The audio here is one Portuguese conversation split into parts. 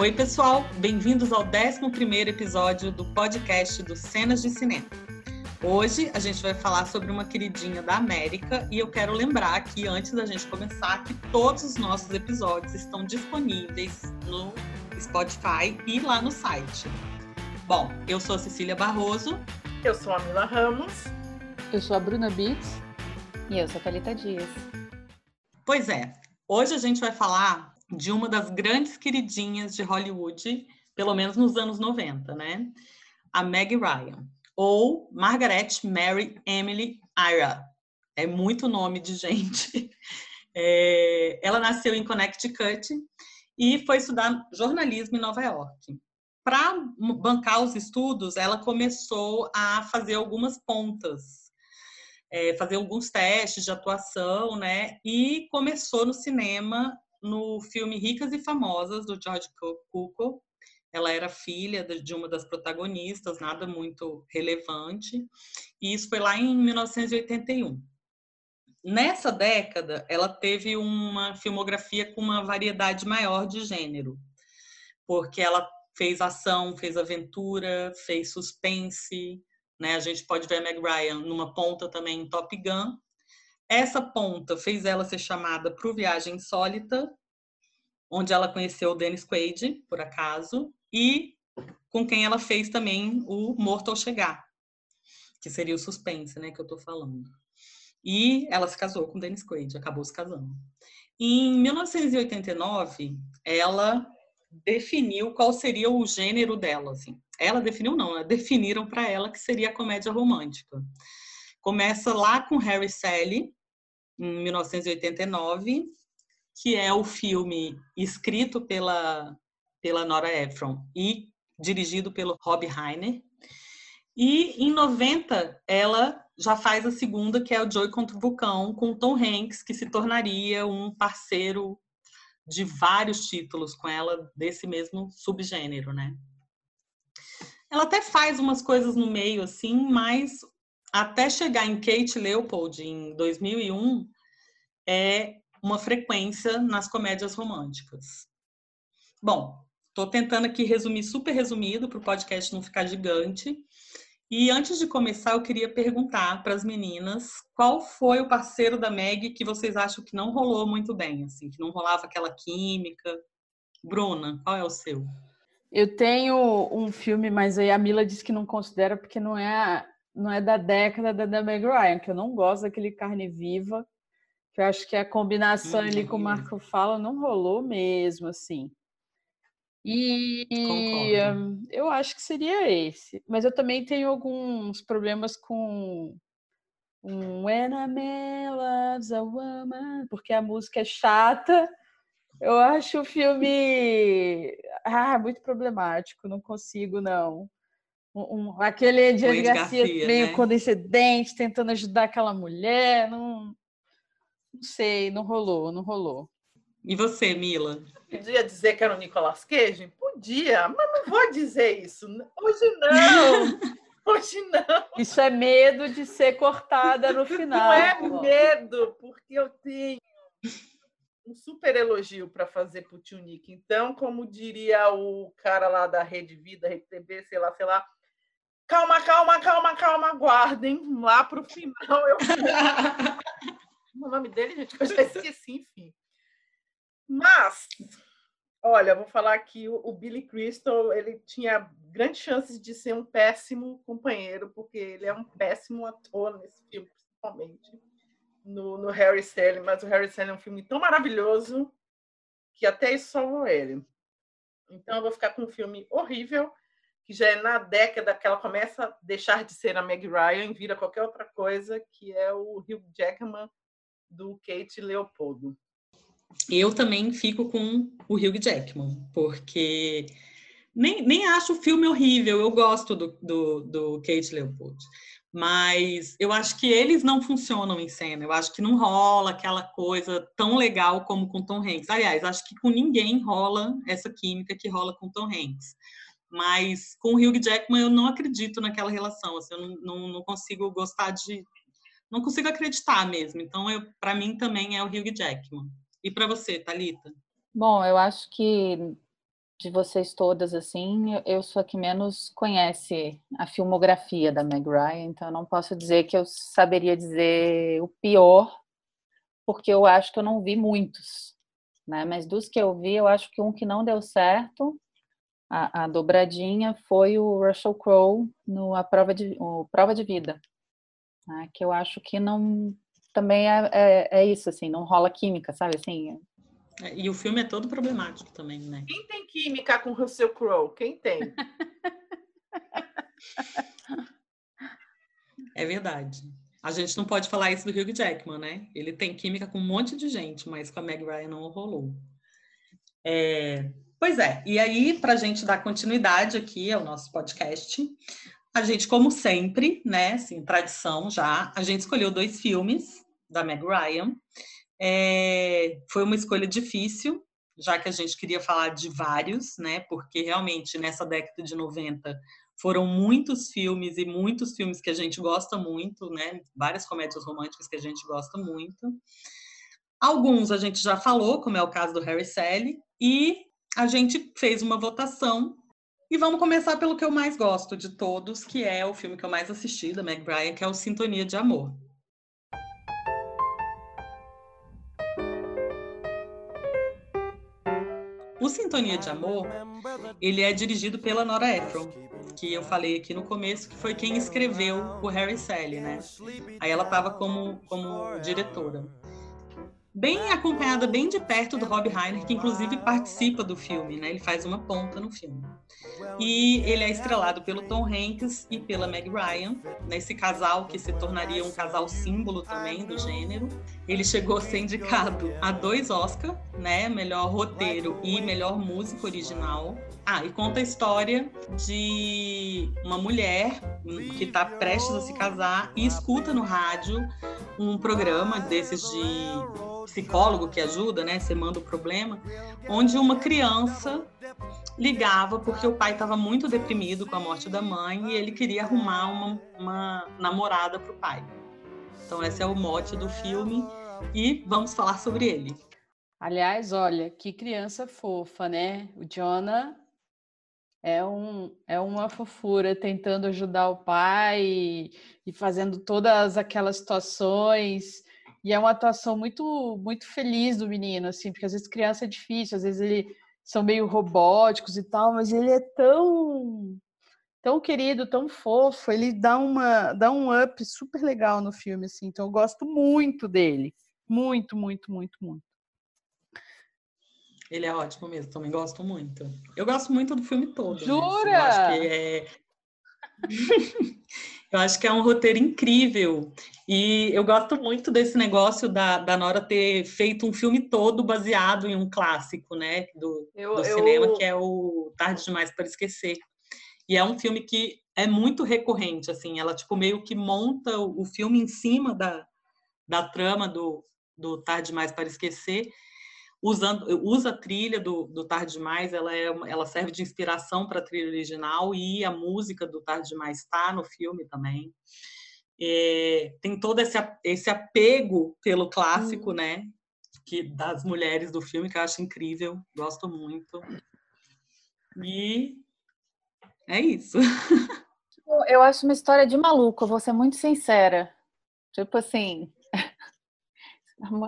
Oi, pessoal, bem-vindos ao 11 episódio do podcast do Cenas de Cinema. Hoje a gente vai falar sobre uma queridinha da América e eu quero lembrar aqui, antes da gente começar, que todos os nossos episódios estão disponíveis no Spotify e lá no site. Bom, eu sou a Cecília Barroso. Eu sou a Mila Ramos. Eu sou a Bruna Bits. E eu sou a Thalita Dias. Pois é, hoje a gente vai falar de uma das grandes queridinhas de Hollywood, pelo menos nos anos 90, né? A Meg Ryan ou Margaret Mary Emily Ira. É muito nome de gente. É, ela nasceu em Connecticut e foi estudar jornalismo em Nova York. Para bancar os estudos, ela começou a fazer algumas pontas, é, fazer alguns testes de atuação, né? E começou no cinema no filme Ricas e Famosas, do George Cukor, ela era filha de uma das protagonistas, nada muito relevante, e isso foi lá em 1981. Nessa década, ela teve uma filmografia com uma variedade maior de gênero, porque ela fez ação, fez aventura, fez suspense, né? A gente pode ver a Meg Ryan numa ponta também em Top Gun. Essa ponta fez ela ser chamada para o Viagem Insólita, onde ela conheceu o Dennis Quaid, por acaso, e com quem ela fez também o Morto ao Chegar, que seria o suspense, né, que eu tô falando. E ela se casou com Dennis Quaid, acabou se casando. Em 1989, ela definiu qual seria o gênero dela, assim. Ela definiu não, né? definiram para ela que seria a comédia romântica. Começa lá com Harry Sally, em 1989, que é o filme escrito pela pela Nora Ephron e dirigido pelo Rob Reiner. E em 90 ela já faz a segunda, que é o Joy contra o Vulcão, com Tom Hanks, que se tornaria um parceiro de vários títulos com ela desse mesmo subgênero, né? Ela até faz umas coisas no meio assim, mas até chegar em Kate Leopold em 2001 é uma frequência nas comédias românticas. Bom, Estou tentando aqui resumir super resumido para o podcast não ficar gigante. E antes de começar, eu queria perguntar para as meninas qual foi o parceiro da Meg que vocês acham que não rolou muito bem, assim, que não rolava aquela química. Bruna, qual é o seu? Eu tenho um filme, mas aí a Mila disse que não considera porque não é não é da década da, da Meg Ryan, que eu não gosto daquele carne viva. Que eu acho que a combinação hum, ali com o Marco fala não rolou mesmo, assim. E Concordo. eu acho que seria esse. Mas eu também tenho alguns problemas com um When a Man Loves a Woman, porque a música é chata. Eu acho o filme ah, muito problemático, não consigo, não. Um, um, aquele de Garcia, Garcia meio né? condescendente, tentando ajudar aquela mulher, não, não sei, não rolou, não rolou. E você, Mila? Podia dizer que era o Nicolas Cage? Podia, mas não vou dizer isso. Hoje não. Hoje não. Isso é medo de ser cortada no final. Não é medo, porque eu tenho um super elogio para fazer para o Tunique. Então, como diria o cara lá da Rede Vida, Rede TV, sei lá, sei lá, calma, calma, calma, calma, aguardem lá para o final. Eu... o nome dele, gente, eu já esqueci, enfim. Mas, olha, vou falar que o, o Billy Crystal ele tinha grandes chances de ser um péssimo companheiro, porque ele é um péssimo ator nesse filme, principalmente no, no Harry Styles. Mas o Harry Styles é um filme tão maravilhoso que até isso salvou ele. Então, eu vou ficar com um filme horrível, que já é na década que ela começa a deixar de ser a Meg Ryan e vira qualquer outra coisa, que é o Hugh Jackman do Kate Leopoldo eu também fico com o Hugh Jackman, porque nem, nem acho o filme horrível, eu gosto do, do, do Kate Leopold. Mas eu acho que eles não funcionam em cena. Eu acho que não rola aquela coisa tão legal como com Tom Hanks. Aliás, acho que com ninguém rola essa química que rola com Tom Hanks. Mas com o Hugh Jackman eu não acredito naquela relação. Assim, eu não, não, não consigo gostar de. Não consigo acreditar mesmo. Então, para mim também é o Hugh Jackman. E para você, Talita? Bom, eu acho que de vocês todas, assim, eu sou a que menos conhece a filmografia da Meg Ryan, então eu não posso dizer que eu saberia dizer o pior, porque eu acho que eu não vi muitos, né? Mas dos que eu vi, eu acho que um que não deu certo, a, a dobradinha, foi o Russell Crowe no A Prova de, o Prova de Vida, né? que eu acho que não também é, é, é, isso, assim, não rola química, sabe? Assim, é, e o filme é todo problemático também, né? Quem tem química com Russell Crowe? Quem tem? é verdade. A gente não pode falar isso do Hugh Jackman, né? Ele tem química com um monte de gente, mas com a Meg Ryan não rolou. É... Pois é, e aí, para a gente dar continuidade aqui ao nosso podcast, a gente, como sempre, né, assim, tradição já, a gente escolheu dois filmes da Meg Ryan. É, foi uma escolha difícil, já que a gente queria falar de vários, né? Porque realmente nessa década de 90 foram muitos filmes e muitos filmes que a gente gosta muito, né? Várias comédias românticas que a gente gosta muito. Alguns a gente já falou, como é o caso do Harry Sally, e a gente fez uma votação. E vamos começar pelo que eu mais gosto de todos, que é o filme que eu mais assisti da Meg Ryan, que é o Sintonia de Amor. O Sintonia de Amor, ele é dirigido pela Nora Ephron, que eu falei aqui no começo, que foi quem escreveu o Harry Sally, né? Aí ela estava como, como diretora bem acompanhada bem de perto do Rob Reiner, que inclusive participa do filme, né? Ele faz uma ponta no filme. E ele é estrelado pelo Tom Hanks e pela Meg Ryan, nesse casal que se tornaria um casal símbolo também do gênero. Ele chegou a ser indicado a dois Oscars, né? Melhor roteiro e melhor música original. Ah, e conta a história de uma mulher que está prestes a se casar e escuta no rádio um programa desses de psicólogo que ajuda, né? Você manda o problema, onde uma criança ligava porque o pai estava muito deprimido com a morte da mãe e ele queria arrumar uma, uma namorada para o pai. Então esse é o mote do filme e vamos falar sobre ele. Aliás, olha, que criança fofa, né? O Jonah é, um, é uma fofura tentando ajudar o pai e, e fazendo todas aquelas situações e é uma atuação muito muito feliz do menino, assim, porque às vezes criança é difícil, às vezes eles são meio robóticos e tal, mas ele é tão tão querido, tão fofo, ele dá uma dá um up super legal no filme, assim. Então eu gosto muito dele, muito, muito, muito, muito. Ele é ótimo mesmo, também gosto muito. Eu gosto muito do filme todo. Jura? Né? Eu acho que é Eu acho que é um roteiro incrível. E eu gosto muito desse negócio da, da Nora ter feito um filme todo baseado em um clássico, né? Do, eu, do cinema, eu... que é o Tarde Demais para Esquecer. E é um filme que é muito recorrente, assim. Ela, tipo, meio que monta o filme em cima da, da trama do, do Tarde Demais para Esquecer usando, usa a trilha do, do Tarde Demais, ela, é, ela serve de inspiração para a trilha original e a música do Tarde Demais está no filme também. É, tem todo esse, esse apego pelo clássico, hum. né? Que, das mulheres do filme, que eu acho incrível, gosto muito. E é isso. Eu acho uma história de maluco, vou ser muito sincera. Tipo assim,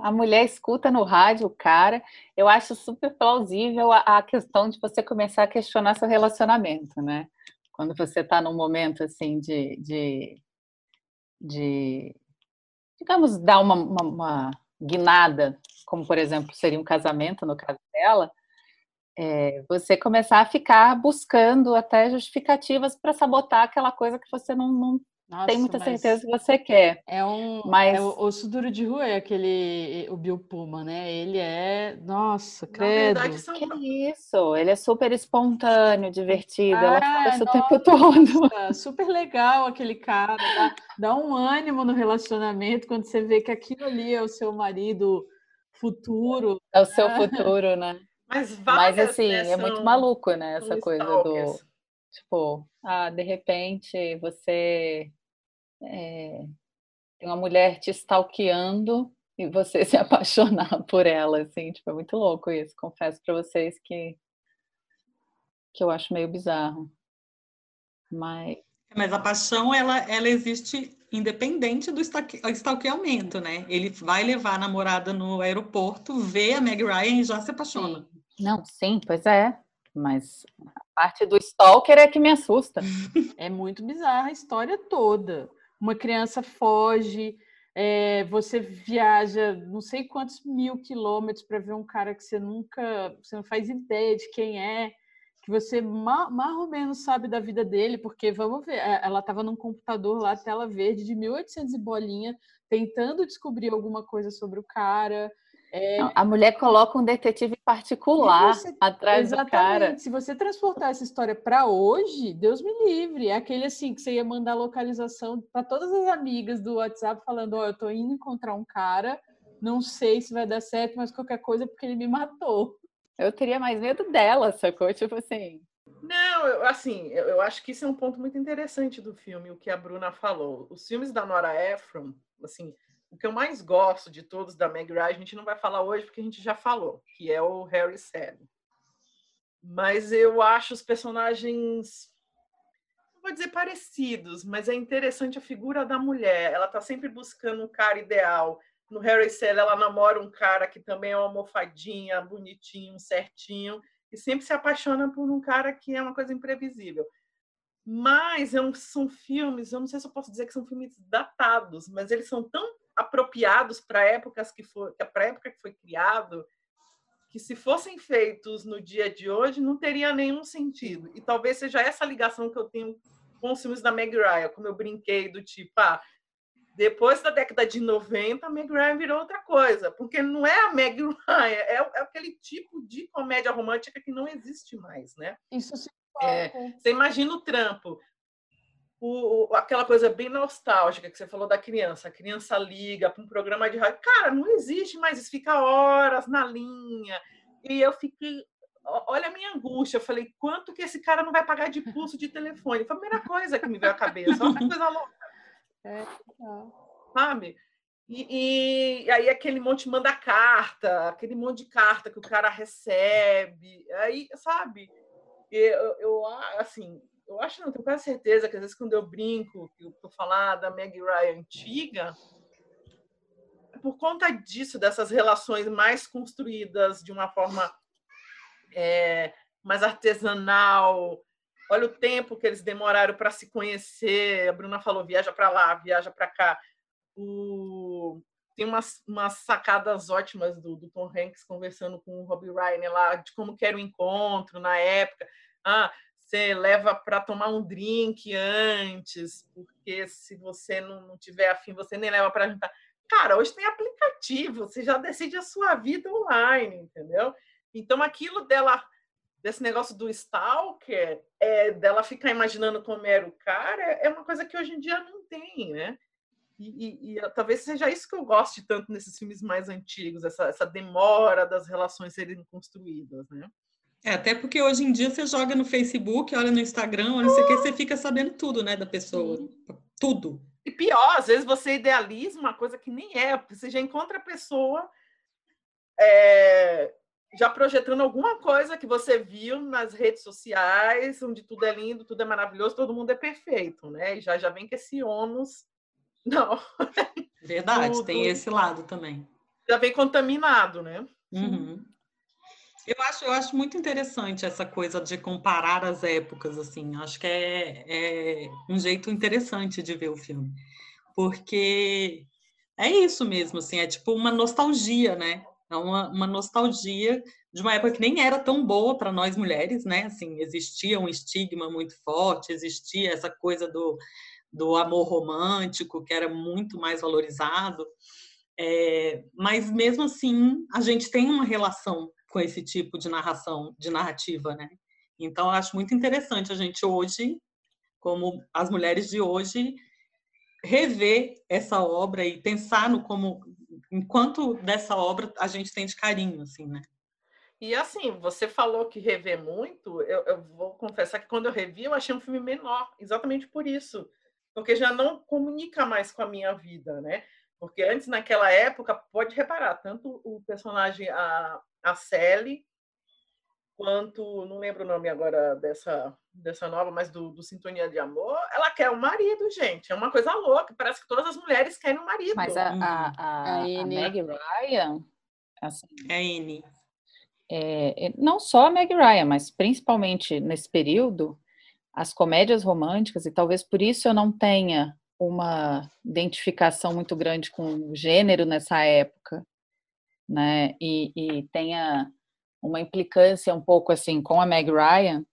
a mulher escuta no rádio o cara. Eu acho super plausível a, a, questão de você começar a questionar seu relacionamento, né? Quando você está num momento assim de, de, de digamos, dar uma, uma, uma, guinada, como por exemplo seria um casamento no caso dela, é, você começar a ficar buscando até justificativas para sabotar aquela coisa que você não, não nossa, tem muita certeza que você quer. É um. Mas... É o osso duro de rua é aquele. O Bill Puma, né? Ele é. Nossa, credo. verdade, são... Que isso? Ele é super espontâneo, divertido. Ah, ela fala isso o tempo todo. Super legal aquele cara. Dá, dá um ânimo no relacionamento quando você vê que aquilo ali é o seu marido futuro. É o seu futuro, né? Mas, Mas assim, é muito maluco, né? Essa coisa do. Tipo, ah, de repente você é, tem uma mulher te stalkeando e você se apaixonar por ela, assim, tipo, é muito louco isso. Confesso para vocês que que eu acho meio bizarro. Mas mas a paixão ela, ela existe independente do stalkeamento, né? Ele vai levar a namorada no aeroporto, vê a Meg Ryan e já se apaixona. Não, sim, pois é. Mas a parte do stalker é que me assusta. É muito bizarra a história toda. Uma criança foge, é, você viaja não sei quantos mil quilômetros para ver um cara que você nunca, você não faz ideia de quem é que você mais ou menos sabe da vida dele, porque vamos ver, é, ela estava num computador lá, tela verde de 1800 e bolinha, tentando descobrir alguma coisa sobre o cara. É... A mulher coloca um detetive particular você... atrás Exatamente. do cara. Se você transportar essa história para hoje, Deus me livre. É aquele assim que você ia mandar localização para todas as amigas do WhatsApp falando: Ó, oh, eu tô indo encontrar um cara, não sei se vai dar certo, mas qualquer coisa porque ele me matou. Eu teria mais medo dela, sacou? Tipo assim. Não, eu, assim, eu, eu, acho que isso é um ponto muito interessante do filme, o que a Bruna falou. Os filmes da Nora Ephron, assim, o que eu mais gosto de todos da Meg Ryan, a gente não vai falar hoje porque a gente já falou, que é o Harry Sally. Mas eu acho os personagens, vou dizer parecidos, mas é interessante a figura da mulher. Ela tá sempre buscando um cara ideal no Harry Sally, ela namora um cara que também é uma almofadinha, bonitinho, certinho, e sempre se apaixona por um cara que é uma coisa imprevisível. Mas é são filmes, eu não sei se eu posso dizer que são filmes datados, mas eles são tão apropriados para épocas que foi, para época que foi criado, que se fossem feitos no dia de hoje não teria nenhum sentido. E talvez seja essa ligação que eu tenho com os filmes da Meg Ryan, como eu brinquei do tipo, ah, depois da década de 90, a Meg Ryan virou outra coisa, porque não é a Meg Ryan, é, é aquele tipo de comédia romântica que não existe mais, né? Isso sim. É, você imagina o trampo, o, aquela coisa bem nostálgica que você falou da criança. A criança liga para um programa de rádio. Cara, não existe mais isso, fica horas na linha. E eu fiquei. Olha a minha angústia. Eu falei, quanto que esse cara não vai pagar de pulso de telefone? Foi a primeira coisa que me veio à cabeça. Olha que coisa louca. É, Sabe? E, e, aí aquele monte manda carta, aquele monte de carta que o cara recebe, aí, sabe? Eu, eu assim, eu acho, não tenho quase certeza que às vezes quando eu brinco, que eu falar da Meg Ryan antiga, é por conta disso, dessas relações mais construídas de uma forma é, mais artesanal, Olha o tempo que eles demoraram para se conhecer. A Bruna falou: viaja para lá, viaja para cá. O... Tem umas, umas sacadas ótimas do, do, Tom Hanks conversando com o Robbie Ryan lá de como que era o encontro na época. Ah, você leva para tomar um drink antes, porque se você não, não tiver afim, você nem leva para jantar. Cara, hoje tem aplicativo, você já decide a sua vida online, entendeu? Então, aquilo dela desse negócio do stalker, é, dela ficar imaginando como era o cara, é uma coisa que hoje em dia não tem, né? E, e, e, talvez seja isso que eu goste tanto nesses filmes mais antigos, essa, essa demora das relações serem construídas, né? É, até porque hoje em dia você joga no Facebook, olha no Instagram, olha isso aqui, você fica sabendo tudo, né, da pessoa. Sim. Tudo. E pior, às vezes você idealiza uma coisa que nem é, você já encontra a pessoa é, já projetando alguma coisa que você viu nas redes sociais, onde tudo é lindo, tudo é maravilhoso, todo mundo é perfeito, né? E já, já vem com esse ônus. Não. Verdade, tudo. tem esse lado também. Já vem contaminado, né? Uhum. Eu acho, eu acho muito interessante essa coisa de comparar as épocas, assim. Acho que é, é um jeito interessante de ver o filme. Porque é isso mesmo, assim, é tipo uma nostalgia, né? É uma, uma nostalgia de uma época que nem era tão boa para nós mulheres, né? Assim, existia um estigma muito forte, existia essa coisa do, do amor romântico, que era muito mais valorizado. É, mas mesmo assim, a gente tem uma relação com esse tipo de narração, de narrativa, né? Então, acho muito interessante a gente hoje, como as mulheres de hoje, rever essa obra e pensar no como enquanto dessa obra a gente tem de carinho, assim, né? E assim, você falou que rever muito, eu, eu, vou confessar que quando eu revi, eu achei um filme menor, exatamente por isso. Porque já não comunica mais com a minha vida, né? Porque antes, naquela época, pode reparar, tanto o personagem, a, a Sally, quanto, não lembro o nome agora dessa, dessa nova, mas do, do Sintonia de Amor, ela quer um marido, gente. É uma coisa louca. Parece que todas as mulheres querem um marido. Mas a, a, a, a, a Meg Ryan. Assim, é a Anne. É, não só a Meg Ryan, mas principalmente nesse período, as comédias românticas, e talvez por isso eu não tenha uma identificação muito grande com o gênero nessa época, né? E, e tenha uma implicância um pouco assim com a Meg Ryan,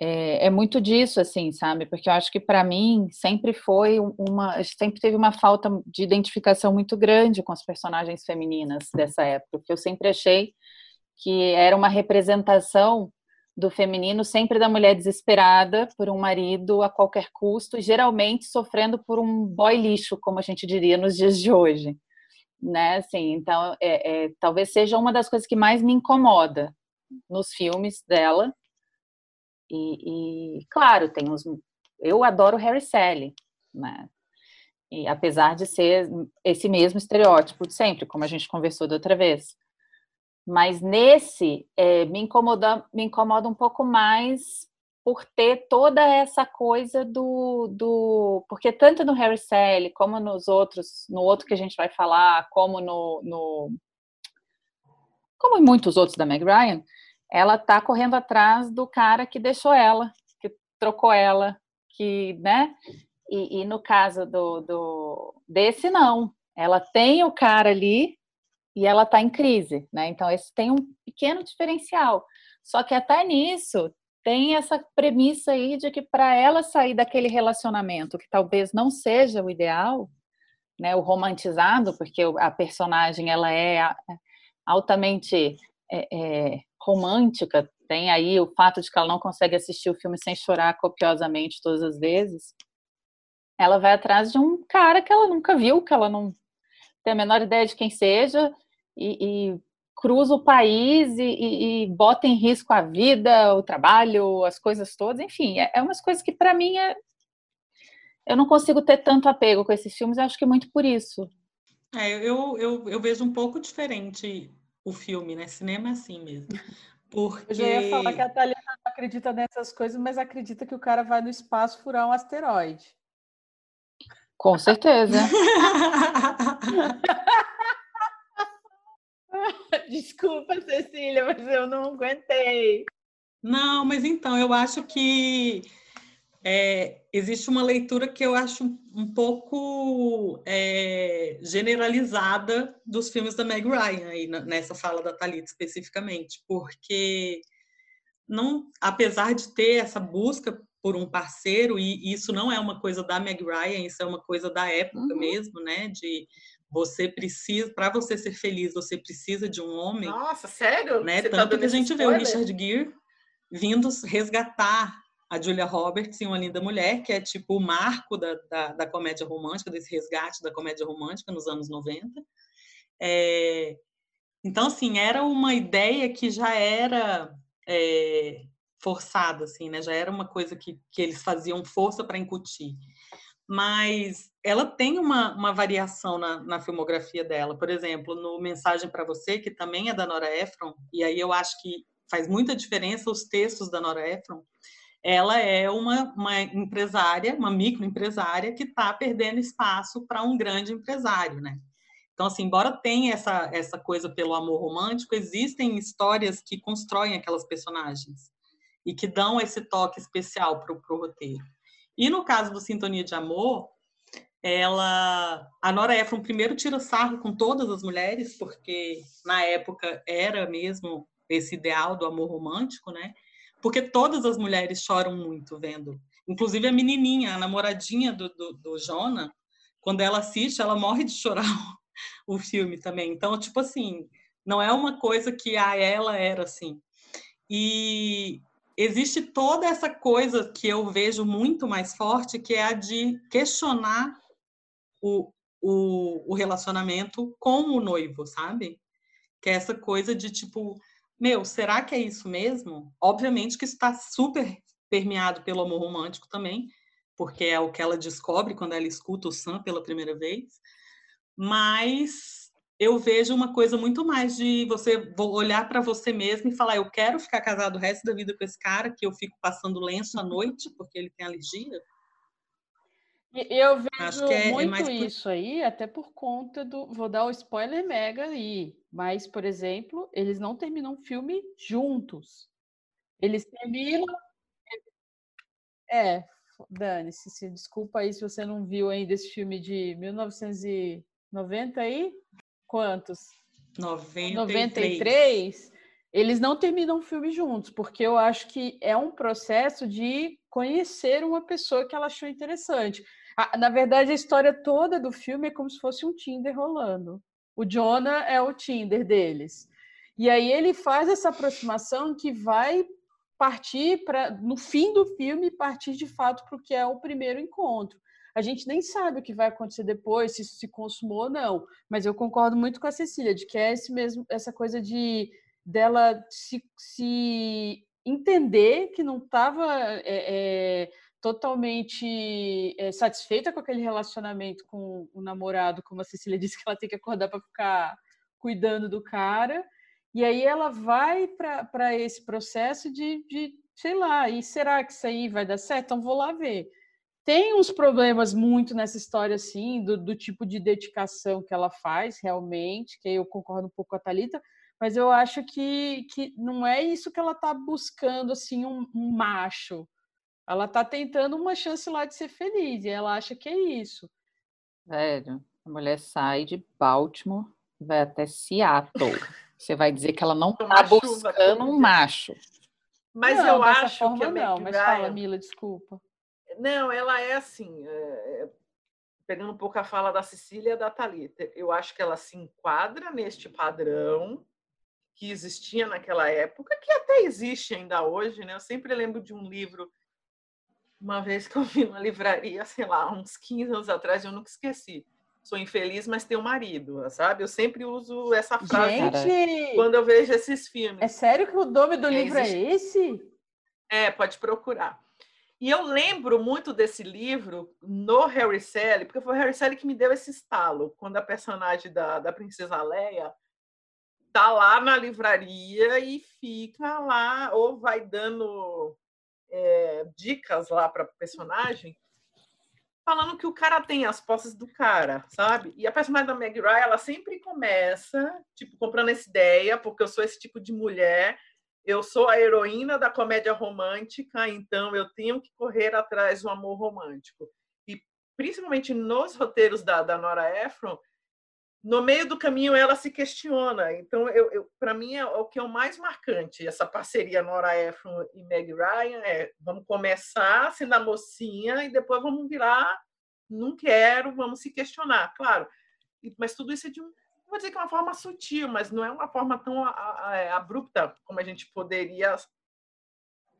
é, é, muito disso, assim, sabe? Porque eu acho que para mim sempre foi uma, sempre teve uma falta de identificação muito grande com as personagens femininas dessa época, porque eu sempre achei que era uma representação do feminino sempre da mulher desesperada por um marido a qualquer custo, geralmente sofrendo por um boy lixo, como a gente diria nos dias de hoje, né? Assim, então, é, é, talvez seja uma das coisas que mais me incomoda nos filmes dela. E, e claro, tem os, eu adoro Harry Sally, né? E apesar de ser esse mesmo estereótipo de sempre, como a gente conversou da outra vez. Mas nesse é, me incomoda me incomoda um pouco mais por ter toda essa coisa do, do porque tanto no Harry Sally como nos outros no outro que a gente vai falar como no, no como em muitos outros da Meg Ryan ela tá correndo atrás do cara que deixou ela que trocou ela que né e, e no caso do, do desse não ela tem o cara ali e ela está em crise, né? Então, esse tem um pequeno diferencial. Só que até nisso tem essa premissa aí de que para ela sair daquele relacionamento que talvez não seja o ideal, né, o romantizado, porque a personagem ela é altamente é, é, romântica, tem aí o fato de que ela não consegue assistir o filme sem chorar copiosamente todas as vezes. Ela vai atrás de um cara que ela nunca viu, que ela não tem a menor ideia de quem seja, e, e cruza o país e, e, e, bota em risco a vida, o trabalho, as coisas todas, enfim, é, é umas coisas que para mim é, eu não consigo ter tanto apego com esses filmes, acho que é muito por isso. É, eu, eu, eu vejo um pouco diferente o filme, né? Cinema é assim mesmo. Porque... Eu já ia falar que a Thalita não acredita nessas coisas, mas acredita que o cara vai no espaço furar um asteroide. Com certeza. Desculpa, Cecília, mas eu não aguentei. Não, mas então, eu acho que é, existe uma leitura que eu acho um pouco é, generalizada dos filmes da Meg Ryan, aí, nessa fala da Thalita especificamente, porque não, apesar de ter essa busca por um parceiro, e isso não é uma coisa da Meg Ryan, isso é uma coisa da época uhum. mesmo, né? De você precisa, para você ser feliz, você precisa de um homem. Nossa, sério? Né? Você tá Tanto tá que a gente spoiler? vê o Richard Gere vindo resgatar a Julia Roberts em Uma Linda Mulher, que é tipo o marco da, da, da comédia romântica, desse resgate da comédia romântica nos anos 90. É, então, assim, era uma ideia que já era é, forçada, assim, né? Já era uma coisa que, que eles faziam força para incutir mas ela tem uma, uma variação na, na, filmografia dela. Por exemplo, no Mensagem para Você, que também é da Nora Ephron, e aí eu acho que faz muita diferença os textos da Nora Ephron, ela é uma, uma empresária, uma microempresária que está perdendo espaço para um grande empresário, né? Então, assim, embora tenha essa, essa coisa pelo amor romântico, existem histórias que constroem aquelas personagens e que dão esse toque especial para o roteiro. E no caso do Sintonia de Amor, ela, a Nora Ephron primeiro tira sarro com todas as mulheres, porque na época era mesmo esse ideal do amor romântico, né? Porque todas as mulheres choram muito vendo. Inclusive a menininha, a namoradinha do, do, do Jonah, quando ela assiste, ela morre de chorar o filme também. Então, tipo assim, não é uma coisa que a ela era assim. E existe toda essa coisa que eu vejo muito mais forte, que é a de questionar o, o, o relacionamento com o noivo, sabe? Que é essa coisa de tipo, meu, será que é isso mesmo? Obviamente que está super permeado pelo amor romântico também, porque é o que ela descobre quando ela escuta o Sam pela primeira vez. Mas eu vejo uma coisa muito mais de você olhar para você mesmo e falar: eu quero ficar casado o resto da vida com esse cara, que eu fico passando lenço à noite porque ele tem alergia. Eu vejo é, é muito é isso aí, até por conta do. Vou dar o spoiler mega aí, mas, por exemplo, eles não terminam o filme juntos. Eles terminam. É, dane-se, se desculpa aí se você não viu ainda esse filme de 1990 aí. Quantos? 93. 93. Eles não terminam o filme juntos, porque eu acho que é um processo de conhecer uma pessoa que ela achou interessante. Na verdade, a história toda do filme é como se fosse um Tinder rolando. O Jonah é o Tinder deles. E aí ele faz essa aproximação que vai partir para, no fim do filme, partir de fato para o que é o primeiro encontro. A gente nem sabe o que vai acontecer depois, se isso se consumou ou não. Mas eu concordo muito com a Cecília, de que é esse mesmo, essa coisa de dela se, se entender que não estava é, é, totalmente é, satisfeita com aquele relacionamento com o namorado, como a Cecília disse que ela tem que acordar para ficar cuidando do cara. E aí ela vai para esse processo de, de, sei lá, e será que isso aí vai dar certo? Então vou lá ver. Tem uns problemas muito nessa história, assim, do, do tipo de dedicação que ela faz, realmente, que eu concordo um pouco com a Thalita, mas eu acho que, que não é isso que ela está buscando, assim, um, um macho, ela tá tentando uma chance lá de ser feliz e ela acha que é isso. Velho, a mulher sai de Baltimore, vai até Seattle. Você vai dizer que ela não tá buscando um macho. Mas não, eu acho forma, que a não. Mas fala, Mila, desculpa. Não, ela é assim. É... é pegando um pouco a fala da Cecília e da Thalita, eu acho que ela se enquadra neste padrão que existia naquela época, que até existe ainda hoje, né? Eu sempre lembro de um livro uma vez que eu vi numa livraria, sei lá, uns 15 anos atrás, eu nunca esqueci. Sou infeliz, mas tenho marido, sabe? Eu sempre uso essa frase Gente, quando eu vejo esses filmes. É sério que o nome do é, livro é existe... é esse? É, pode procurar. E eu lembro muito desse livro no Harry Sally, porque foi o Harry Sally que me deu esse estalo, quando a personagem da, da Princesa Leia tá lá na livraria e fica lá, ou vai dando é, dicas lá para personagem, falando que o cara tem as posses do cara, sabe? E a personagem da Meg Ryan, ela sempre começa, tipo, comprando essa ideia, porque eu sou esse tipo de mulher, eu sou a heroína da comédia romântica, então eu tenho que correr atrás do amor romântico. E principalmente nos roteiros da, da Nora Ephron, no meio do caminho ela se questiona. Então, eu, eu para mim, é o que é o mais marcante, essa parceria Nora Ephron e Meg Ryan, é vamos começar sendo a mocinha e depois vamos virar não quero, vamos se questionar, claro. Mas tudo isso é de um, vou dizer que é uma forma sutil, mas não é uma forma tão é, abrupta como a gente poderia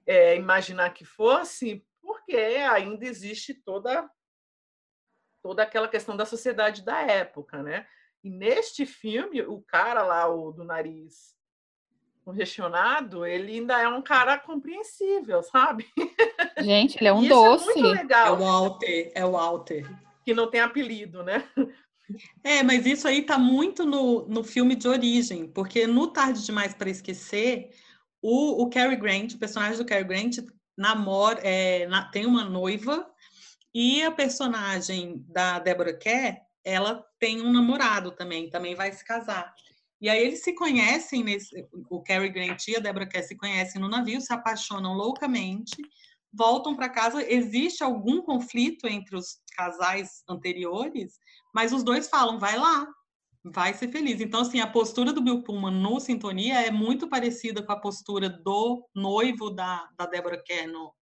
é, imaginar que fosse, porque ainda existe toda toda aquela questão da sociedade da época, né? E neste filme, o cara lá, o do nariz congestionado, ele ainda é um cara compreensível, sabe? Gente, ele é um Isso doce. É muito legal. É o Walter, é o Walter. Que não tem apelido, né? É, mas isso aí tá muito no, no filme de origem, porque no Tarde Demais para Esquecer, o, o Cary Grant, o personagem do Cary Grant, namora, é, na, tem uma noiva, e a personagem da Deborah Kerr ela tem um namorado também, também vai se casar. E aí eles se conhecem, nesse, o Cary Grant e a Deborah Kerr se conhecem no navio, se apaixonam loucamente, voltam para casa. Existe algum conflito entre os casais anteriores, mas os dois falam, vai lá, vai ser feliz. Então, assim, a postura do Bill Pullman no Sintonia é muito parecida com a postura do noivo da, da Deborah Kerr no,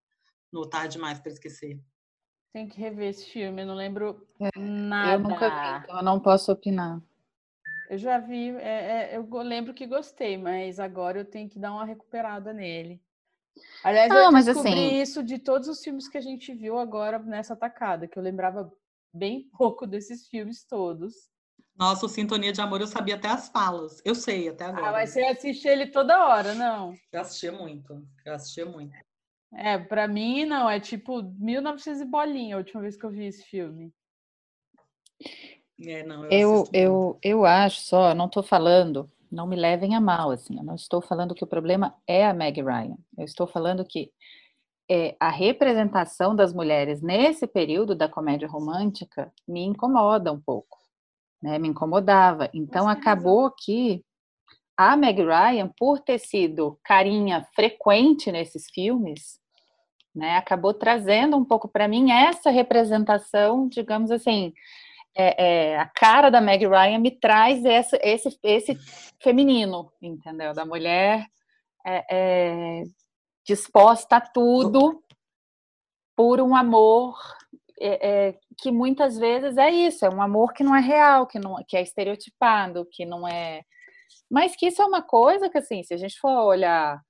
no Tarde Mais para Esquecer. Tem que rever esse filme, eu não lembro é, nada. Eu nunca vi, então eu não posso opinar. Eu já vi, é, é, eu lembro que gostei, mas agora eu tenho que dar uma recuperada nele. Aliás, não, eu mas descobri assim... isso de todos os filmes que a gente viu agora nessa tacada, que eu lembrava bem pouco desses filmes todos. Nossa, o Sintonia de Amor eu sabia até as falas. Eu sei até ah, agora. Ah, mas você assiste ele toda hora, não? Eu assistia muito. Eu assistia muito. É, para mim não, é tipo 1900 e bolinha a última vez que eu vi esse filme. É, não, eu, Eu, eu, eu acho só, não estou falando, não me levem a mal, assim, eu não estou falando que o problema é a Meg Ryan. Eu estou falando que é, a representação das mulheres nesse período da comédia romântica me incomoda um pouco, né? Me incomodava. Então acabou que a Meg Ryan, por ter sido carinha frequente nesses filmes, né, acabou trazendo um pouco para mim essa representação, digamos assim, é, é, a cara da Meg Ryan me traz essa, esse, esse feminino, entendeu? Da mulher é, é, disposta a tudo por um amor é, é, que muitas vezes é isso, é um amor que não é real, que, não, que é estereotipado, que não é. Mas que isso é uma coisa que, assim, se a gente for olhar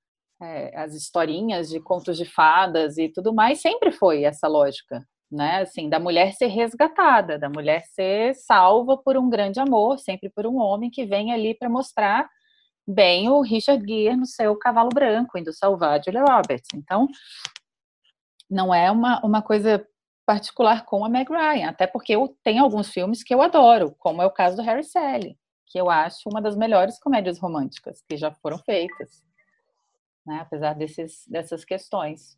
é, as historinhas de contos de fadas e tudo mais, sempre foi essa lógica, né? Assim, da mulher ser resgatada, da mulher ser salva por um grande amor, sempre por um homem que vem ali para mostrar bem o Richard Gere no seu cavalo branco, indo salvar Julia Roberts. Então, não é uma, uma coisa particular com a Meg Ryan, até porque eu tenho alguns filmes que eu adoro, como é o caso do Harry Sally, que eu acho uma das melhores comédias românticas que já foram feitas, né? apesar desses, dessas questões.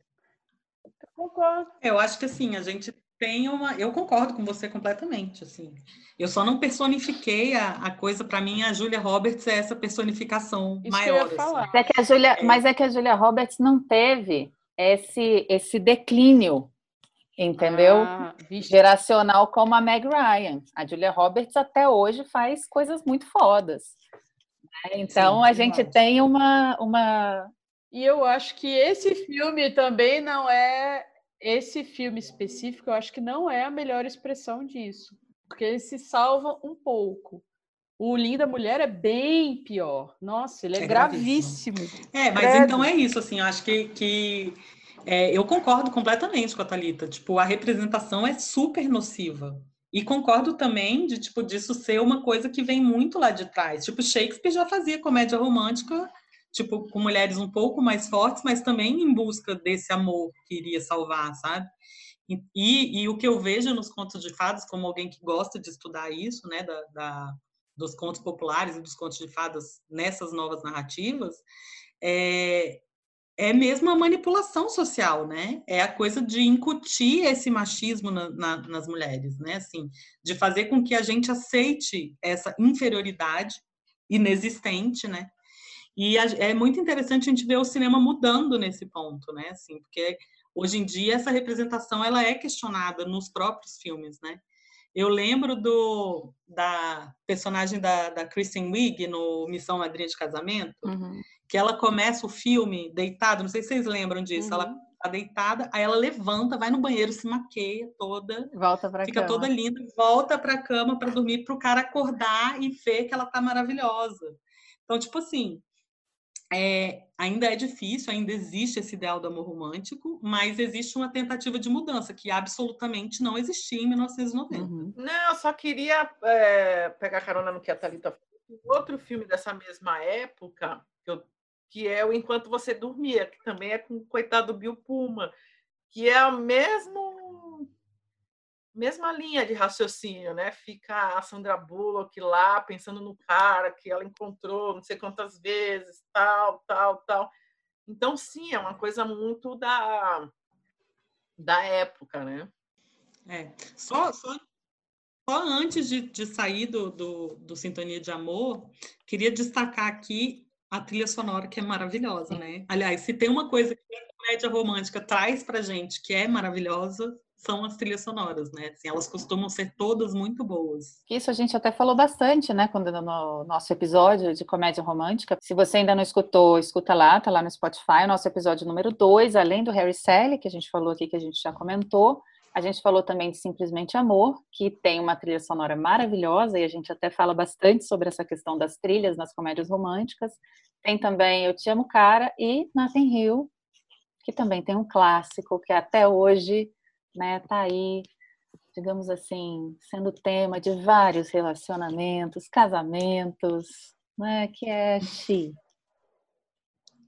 Concordo. Eu acho que assim, a gente tem uma. Eu concordo com você completamente. assim. Eu só não personifiquei a, a coisa, para mim, a Julia Roberts é essa personificação Isso que eu ia maior. assim. é que a Julia, É. mas é que a Julia Roberts não teve esse, esse declínio, entendeu? Ah. Geracional como a Meg Ryan. A Julia Roberts até hoje faz coisas muito fodas. né? Então Sim, a gente verdade. tem uma, uma. E eu acho que esse filme também não é. Esse filme específico, eu acho que não é a melhor expressão disso. Porque ele se salva um pouco. O Linda Mulher é bem pior. Nossa, ele é, É gravíssimo. É, mas Credo. então é isso, assim, eu acho que, que é, eu concordo completamente com a Thalita. Tipo, a representação é super nociva. E concordo também de, tipo, disso ser uma coisa que vem muito lá de trás. Tipo, Shakespeare já fazia comédia romântica, tipo, com mulheres um pouco mais fortes, mas também em busca desse amor que iria salvar, sabe? E, e, e o que eu vejo nos contos de fadas, como alguém que gosta de estudar isso, né, da, da- dos contos populares e dos contos de fadas nessas novas narrativas, é, é mesmo a manipulação social, né? É a coisa de incutir esse machismo na- na- nas mulheres, né? Assim, de fazer com que a gente aceite essa inferioridade inexistente, né? E a- é muito interessante a gente ver o cinema mudando nesse ponto, né? Assim, porque hoje em dia essa representação ela é questionada nos próprios filmes, né? Eu lembro do da personagem da, da Kristen Wiig no Missão Madrinha de Casamento, que ela começa o filme deitada, não sei se vocês lembram disso, ela Uhum. tá deitada, aí ela levanta, vai no banheiro, se maqueia toda, Volta para fica toda linda, volta para a cama para dormir, para o cara acordar e ver que ela tá maravilhosa. Então, tipo assim, é, ainda é difícil, ainda existe esse ideal do amor romântico, mas existe uma tentativa de mudança que absolutamente não existia em 1990. Uhum. Não, eu só queria é, pegar carona no que a Thalita falou. Outro filme dessa mesma época, que, eu- que é o Enquanto Você Dormia, que também é com o coitado Bill Puma, que é a mesmo, mesma linha de raciocínio, né? Fica a Sandra Bullock lá pensando no cara que ela encontrou não sei quantas vezes, tal, tal, tal. Então, sim, é uma coisa muito da, da época, né? É. Só, só, só antes de, de sair do, do, do Sintonia de Amor, queria destacar aqui a trilha sonora, que é maravilhosa, né? Aliás, se tem uma coisa que a comédia romântica traz pra gente que é maravilhosa, são as trilhas sonoras, né? Assim, elas costumam ser todas muito boas. Isso a gente até falou bastante, né, quando no nosso episódio de comédia romântica. Se você ainda não escutou, escuta lá, tá lá no Spotify, o nosso episódio número 2, além do Harry Sally, que a gente falou aqui, que a gente já comentou. A gente falou também de Simplesmente Amor, que tem uma trilha sonora maravilhosa, e a gente até fala bastante sobre essa questão das trilhas nas comédias românticas. Tem também Eu Te Amo Cara e Nothing Hill, que também tem um clássico que até hoje né, tá aí digamos assim, sendo tema de vários relacionamentos, casamentos, né, que é She.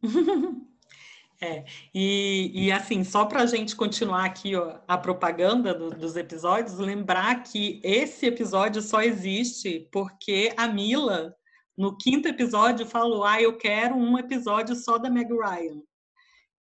É, e, e assim, só para a gente continuar aqui ó, a propaganda do, dos episódios, lembrar que esse episódio só existe porque a Mila, no quinto episódio, falou: Ah, eu quero um episódio só da Meg Ryan.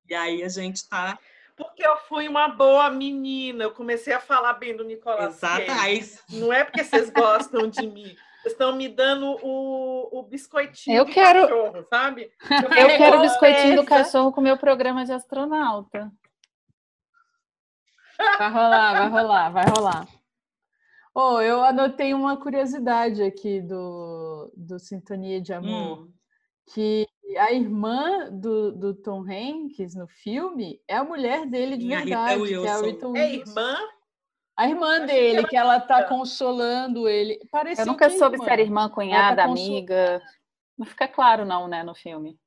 E aí a gente tá. Porque eu fui uma boa menina, eu comecei a falar bem do Nicolas Exato. Cage. Não é porque vocês gostam de mim. Vocês estão me dando o, o biscoitinho eu do quero... cachorro, sabe? Eu, eu quero o biscoitinho do cachorro com o meu programa de astronauta. Vai rolar, vai rolar, vai rolar. Oh, eu anotei uma curiosidade aqui do, do Sintonia de Amor, hum. que a irmã do, do Tom Hanks no filme é a mulher dele de verdade, que é a Rita Wilson. É irmã? A irmã dele, que ela, que ela tá consolando ele. Parecia Eu nunca soube irmã. se era irmã, cunhada, tá amiga. Não fica claro, não, né, no filme.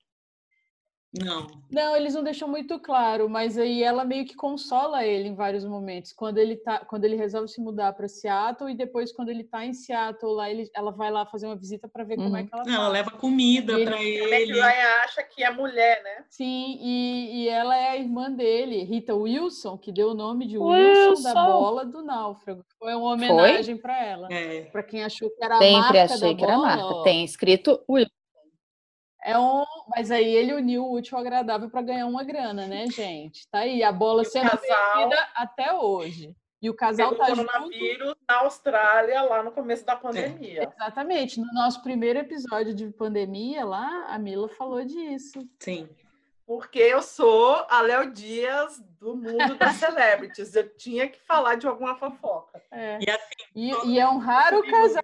Não. Não, eles não deixam muito claro, mas aí ela meio que consola ele em vários momentos. Quando ele tá, quando ele resolve se mudar para Seattle e depois quando ele tá em Seattle lá, ele, ela vai lá fazer uma visita para ver uhum. como é uhum. que ela não, tá. Ela leva comida para ele. ele. A acha que é mulher, né? Sim, e, e ela é a irmã dele, Rita Wilson, que deu o nome de Wilson, Wilson. da bola do náufrago. Foi uma homenagem para ela. É. Para quem achou que era a Sempre marca achei da que era bola, marca. Ó. Tem escrito Wilson. É um, mas aí ele uniu o útil ao agradável para ganhar uma grana, né, gente? Tá aí a bola sendo casal... vendida até hoje. E o casal tá coronavírus junto... na Austrália lá no começo da pandemia. É, exatamente. No nosso primeiro episódio de pandemia lá, a Mila falou disso. Sim. Porque eu sou a Léo Dias do mundo das celebrities. Eu tinha que falar de alguma fofoca. É. E, assim, e, e é um raro casal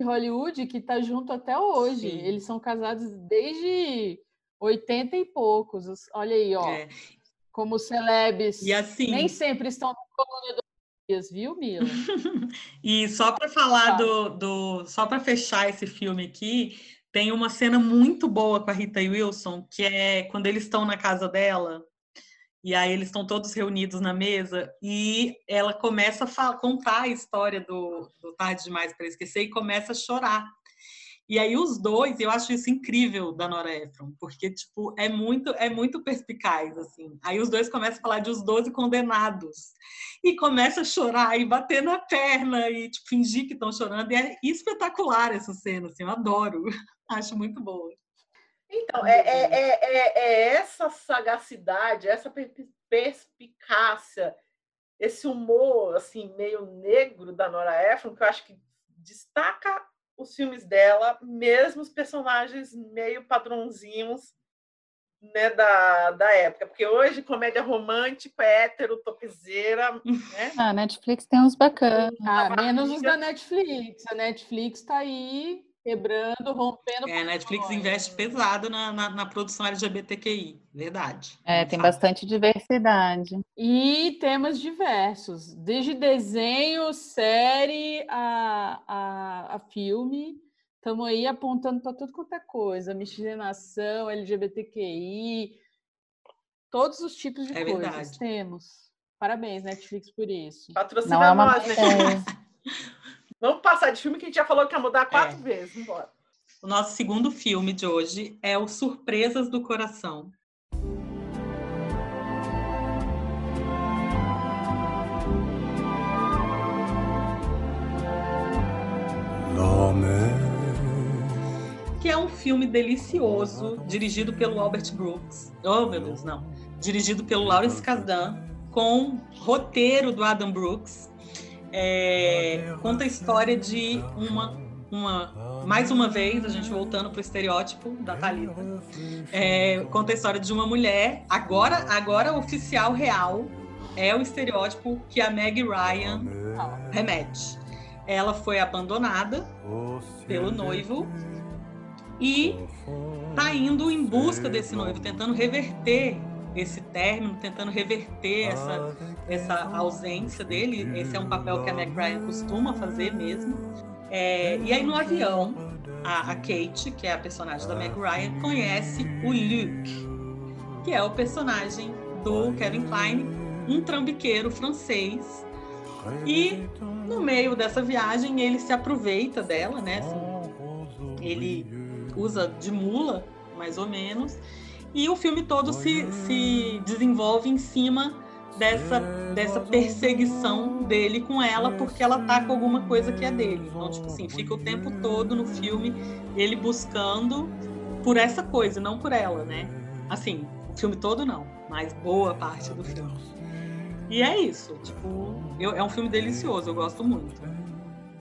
Hollywood que está junto até hoje. Sim. Eles são casados desde 80 e poucos. Olha aí, ó. É. Como celebs. E assim... Nem sempre estão na do dias, viu, Mila? e só para falar tá. do, do. Só para fechar esse filme aqui, tem uma cena muito boa com a Rita Wilson, que é quando eles estão na casa dela e aí eles estão todos reunidos na mesa e ela começa a contar a história do, do Tarde Demais para Esquecer e começa a chorar. E aí os dois, eu acho isso incrível da Nora Ephron, porque tipo, é muito é muito perspicaz assim. Aí os dois começam a falar de os 12 condenados. E começa a chorar e bater na perna e tipo, fingir que estão chorando. E é espetacular essa cena, assim, eu adoro. acho muito boa. Então, é, é, é, é, essa sagacidade, essa perspicácia, esse humor assim meio negro da Nora Ephron que eu acho que destaca os filmes dela, mesmo os personagens meio padrãozinhos né, da, da época. Porque hoje, comédia romântica, é hétero, topzeira. Né? A Netflix tem uns bacanas. Ah, menos os da Netflix. A Netflix está aí quebrando, rompendo. É, a Netflix investe pesado na, na, na, produção LGBTQI, verdade. É, tem bastante diversidade. E temas diversos, desde desenho, série, a, a, a filme. Estamos aí apontando para tudo quanto é coisa, miscigenação, LGBTQI, todos os tipos de é coisas verdade. temos. Parabéns, Netflix, por isso. Patrocina Não é uma... nós, Netflix. Vamos passar de filme que a gente já falou que ia mudar quatro é. vezes. Vambora. O nosso segundo filme de hoje é o Surpresas do Coração. Que é um filme delicioso, dirigido pelo Albert Brooks. Oh, meu Deus, não. Dirigido pelo Lawrence Kasdan, com roteiro do Adam Brooks é, conta a história de uma, uma, mais uma vez, a gente voltando para o estereótipo da Thalita, é, conta a história de uma mulher, agora, agora oficial real, é o estereótipo que a Meg Ryan remete. Ela foi abandonada pelo noivo e tá indo em busca desse noivo, tentando reverter esse término, tentando reverter essa, essa ausência dele. Esse é um papel que a Meg Ryan costuma fazer mesmo. É, e aí no avião, a, a, Kate, que é a personagem da Meg Ryan, conhece o Luke, que é o personagem do Kevin Kline, um trambiqueiro francês. E no meio dessa viagem ele se aproveita dela, né? Assim, ele usa de mula, mais ou menos, E o filme todo se, se desenvolve em cima dessa, dessa perseguição dele com ela, porque ela tá com alguma coisa que é dele. Então, tipo assim, fica o tempo todo no filme ele buscando por essa coisa, não por ela, né? Assim, o filme todo não, mas boa parte do filme. E é isso, tipo, eu, é um filme delicioso, eu gosto muito.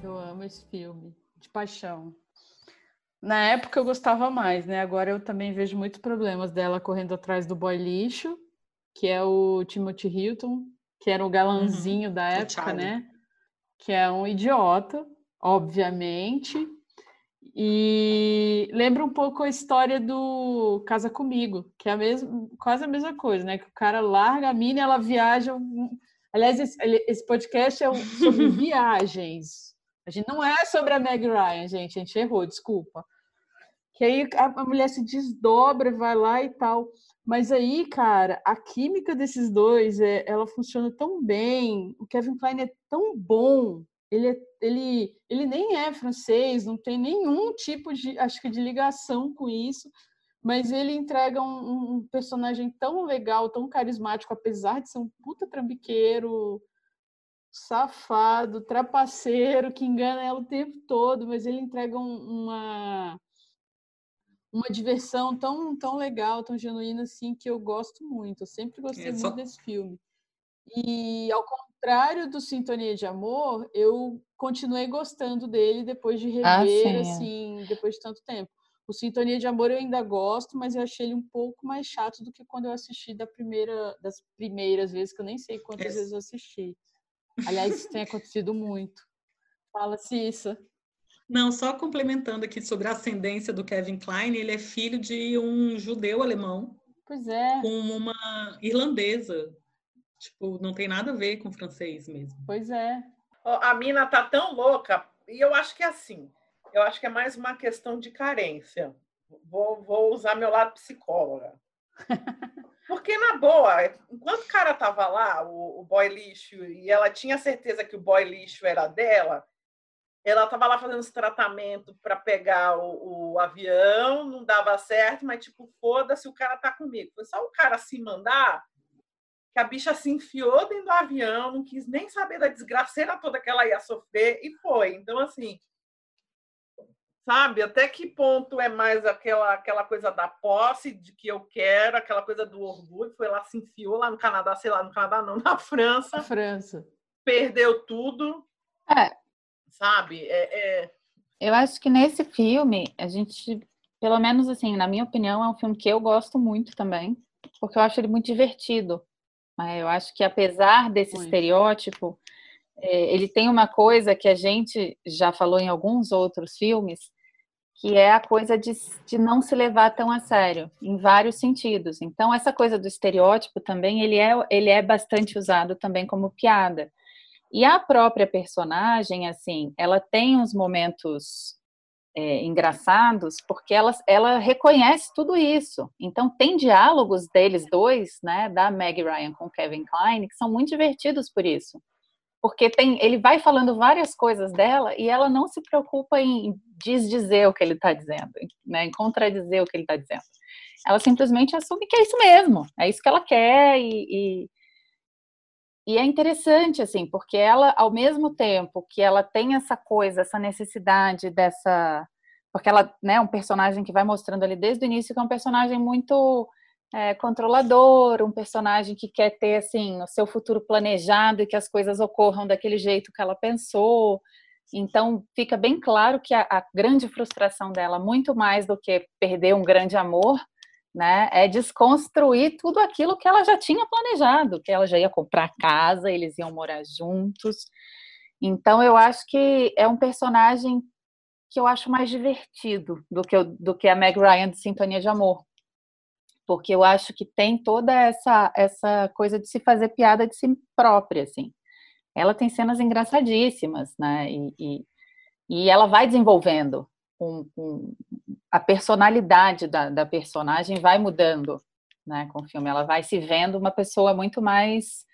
Eu amo esse filme, de paixão. Na época eu gostava mais, né? Agora eu também vejo muitos problemas dela correndo atrás do boy lixo que é o Timothy Hilton, que era o galanzinho uhum. da época, né? Que é um idiota, obviamente. E lembra um pouco a história do Casa Comigo, que é a mesma, quase a mesma coisa, né? Que o cara larga a mina e ela viaja. Aliás, esse, esse podcast é sobre viagens. Gente não é sobre a Meg Ryan, gente. A gente errou, desculpa. Que aí a, a mulher se desdobra, vai lá e tal. Mas aí, cara, a química desses dois, é, ela funciona tão bem. O Kevin Klein é tão bom. Ele, é, ele, ele nem é francês, não tem nenhum tipo de, acho que, de ligação com isso. Mas ele entrega um, um personagem tão legal, tão carismático, apesar de ser um puta trambiqueiro, safado, trapaceiro, que engana ela o tempo todo, mas ele entrega um, uma uma diversão tão, tão legal, tão genuína assim, que eu gosto muito. Eu sempre gostei é só... muito desse filme. E ao contrário do Sintonia de Amor, eu continuei gostando dele depois de ah, rever, ah, assim, depois de tanto tempo. O Sintonia de Amor eu ainda gosto, mas eu achei ele um pouco mais chato do que quando eu assisti da primeira, das primeiras vezes, que eu nem sei quantas é. vezes eu assisti. Aliás, isso tem acontecido muito. Fala, Cissa. Não, só complementando aqui sobre a ascendência do Kevin Klein, ele é filho de um judeu alemão. Pois é. Com uma irlandesa. Tipo, não tem nada a ver com francês mesmo. Pois é. A mina tá tão louca, e eu acho que é assim. Eu acho que é mais uma questão de carência. Vou, vou usar meu lado psicóloga. Porque, na boa, enquanto o cara tava lá, o, o boy lixo, e ela tinha certeza que o boy lixo era dela, ela estava lá fazendo esse tratamento para pegar o, o, avião, não dava certo, mas tipo, foda-se, o cara tá comigo. Foi só o cara se mandar que a bicha se enfiou dentro do avião, não quis nem saber da desgraceira toda que ela ia sofrer e foi. Então, assim, sabe, até que ponto é mais aquela, aquela coisa da posse, de que eu quero, aquela coisa do orgulho, foi lá, se enfiou lá no Canadá, sei lá, no Canadá não, na França. Na França. Perdeu tudo. É, sabe? É, é... Eu acho que nesse filme, a gente, pelo menos assim, na minha opinião, é um filme que eu gosto muito também, porque eu acho ele muito divertido. Eu acho que apesar desse muito. estereótipo, ele tem uma coisa que a gente já falou em alguns outros filmes, que é a coisa de, de não se levar tão a sério, em vários sentidos. Então, essa coisa do estereótipo também, ele é, ele é bastante usado também como piada. E a própria personagem, assim, ela tem uns momentos é, engraçados porque ela, ela reconhece tudo isso. Então tem diálogos deles dois, né, da Meg Ryan com Kevin Kline, que são muito divertidos por isso. Porque tem, ele vai falando várias coisas dela e ela não se preocupa em desdizer o que ele está dizendo, né, em contradizer o que ele está dizendo. Ela simplesmente assume que é isso mesmo, é isso que ela quer e, e e é interessante, assim, porque ela, ao mesmo tempo que ela tem essa coisa, essa necessidade dessa. Porque ela né, é um personagem que vai mostrando ali desde o início que é um personagem muito é, controlador, um personagem que quer ter, assim, o seu futuro planejado e que as coisas ocorram daquele jeito que ela pensou. Então, fica bem claro que a, a grande frustração dela, muito mais do que perder um grande amor, né? É desconstruir tudo aquilo que ela já tinha planejado, que ela já ia comprar casa, eles iam morar juntos. Então eu acho que é um personagem que eu acho mais divertido do que, do que a Meg Ryan de Sintonia de Amor. Porque eu acho que tem toda essa, essa coisa de se fazer piada de si própria, assim. Ela tem cenas engraçadíssimas, né? E, e, e ela vai desenvolvendo com, com a personalidade da, da, personagem vai mudando né, com o filme. Ela vai se vendo uma pessoa muito mais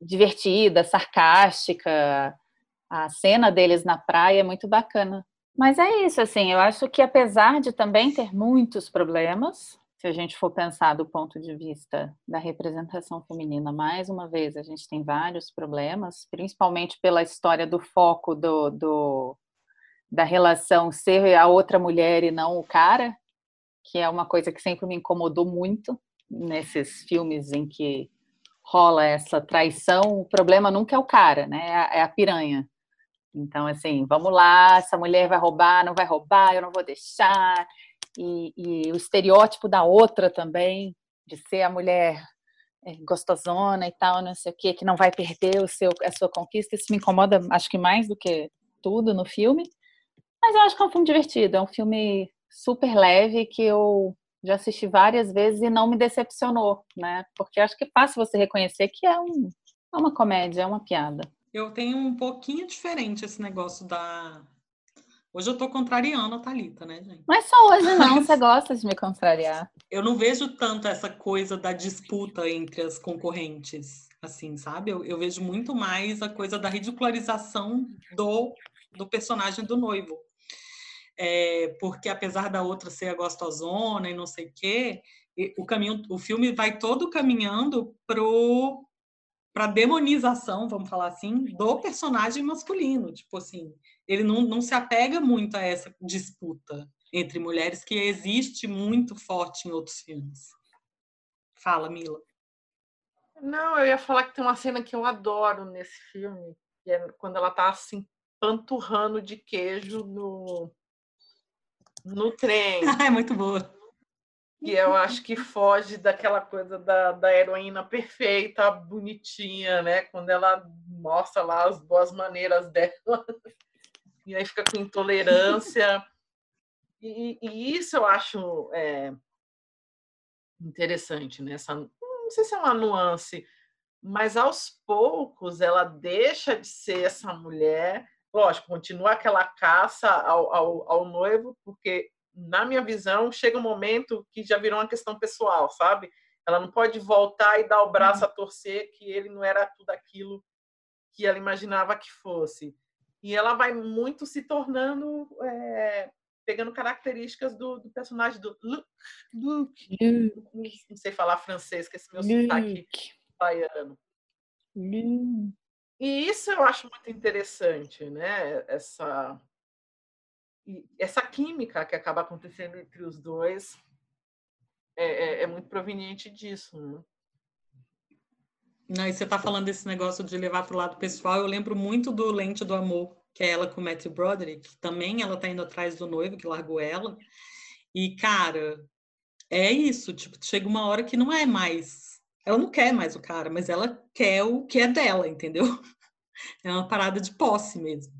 divertida, sarcástica. A cena deles na praia é muito bacana. Mas é isso, assim, eu acho que apesar de também ter muitos problemas, se a gente for pensar do ponto de vista da representação feminina, mais uma vez, a gente tem vários problemas, principalmente pela história do foco do, do, da relação ser a outra mulher e não o cara, que é uma coisa que sempre me incomodou muito nesses filmes em que rola essa traição. O problema nunca é o cara, né? É a, é a piranha. Então, assim, vamos lá, essa mulher vai roubar, não vai roubar, eu não vou deixar e, e o estereótipo da outra também, de ser a mulher é, gostosona e tal, não sei o quê, que não vai perder o seu, a sua conquista, isso me incomoda, acho que mais do que tudo no filme. Mas eu acho que é um filme divertido, é um filme super leve que eu já assisti várias vezes e não me decepcionou, né? Porque acho que é fácil você reconhecer que é, um, é uma comédia, é uma piada. Eu tenho um pouquinho diferente esse negócio da, Hoje eu tô contrariando a Thalita, né, gente? Mas só hoje não, você gosta de me contrariar. Eu não vejo tanto essa coisa da disputa entre as concorrentes, assim, sabe? Eu, eu vejo muito mais a coisa da ridicularização do, do personagem do noivo. É, porque apesar da outra ser a gostosona e não sei o quê, o caminho, o filme vai todo caminhando pro para demonização, vamos falar assim, do personagem masculino. Tipo assim, ele não, não se apega muito a essa disputa entre mulheres que existe muito forte em outros filmes. Fala, Mila. Não, eu ia falar que tem uma cena que eu adoro nesse filme, que é quando ela tá assim panturrando de queijo no no trem. é muito boa que eu acho que foge daquela coisa da, da heroína perfeita, bonitinha, né? Quando ela mostra lá as boas maneiras dela, e aí fica com intolerância. E, e isso eu acho é, interessante, né? Essa, não sei se é uma nuance, mas aos poucos ela deixa de ser essa mulher. Lógico, continua aquela caça ao, ao, ao noivo, porque na minha visão, chega um momento que já virou uma questão pessoal, sabe? Ela não pode voltar e dar o braço uhum. a torcer que ele não era tudo aquilo que ela imaginava que fosse. E ela vai muito se tornando, é, pegando características do, do personagem do Luke. Luke. Luke. Não sei falar francês, que esse meu Luke. sotaque baiano. Luke. E isso eu acho muito interessante, né? Essa e essa química que acaba acontecendo entre os dois é, é, é muito proveniente disso. Né? Não, e você está falando desse negócio de levar para o lado pessoal. Eu lembro muito do Lente do Amor, que é ela com o Matthew Broderick. Também ela está indo atrás do noivo que largou ela. E, cara, é isso. Tipo, chega uma hora que não é mais. Ela não quer mais o cara, mas ela quer o que é dela, entendeu? É uma parada de posse mesmo.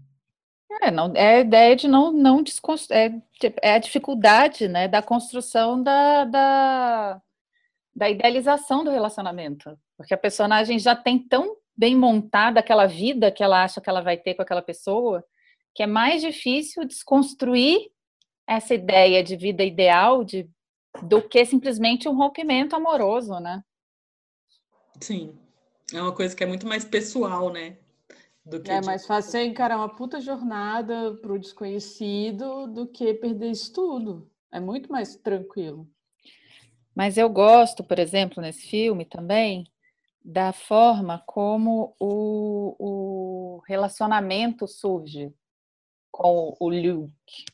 É, não, é a ideia de não, não é, é a dificuldade né, da construção da, da, da idealização do relacionamento. Porque a personagem já tem tão bem montada aquela vida que ela acha que ela vai ter com aquela pessoa, que é mais difícil desconstruir essa ideia de vida ideal de, do que simplesmente um rompimento amoroso, né? Sim. É uma coisa que é muito mais pessoal, né? Do que é mais fácil você encarar uma puta jornada para o desconhecido do que perder isso tudo. É muito mais tranquilo. Mas eu gosto, por exemplo, nesse filme também, da forma como o, o relacionamento surge com o Luke.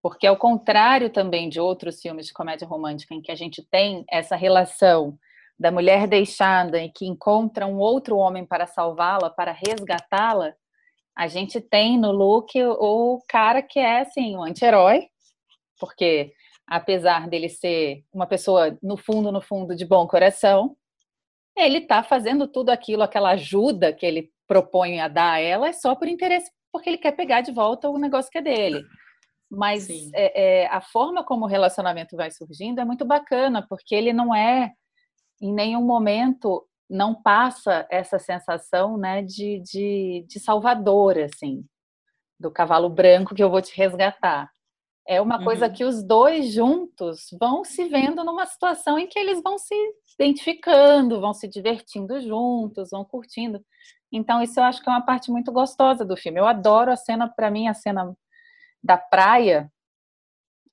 Porque, ao contrário também de outros filmes de comédia romântica, em que a gente tem essa relação da mulher deixada e que encontra um outro homem para salvá-la, para resgatá-la, a gente tem no Luke o cara que é assim, um anti-herói, porque apesar dele ser uma pessoa no fundo, no fundo de bom coração, ele está fazendo tudo aquilo, aquela ajuda que ele propõe a dar a ela é só por interesse, porque ele quer pegar de volta o negócio que é dele. Mas é, é, a forma como o relacionamento vai surgindo é muito bacana, porque ele não é em nenhum momento não passa essa sensação né, de, de, de salvador, assim, do cavalo branco que eu vou te resgatar. É uma uhum. coisa que os dois juntos vão se vendo numa situação em que eles vão se identificando, vão se divertindo juntos, vão curtindo. Então, isso eu acho que é uma parte muito gostosa do filme. Eu adoro a cena, para mim, a cena da praia,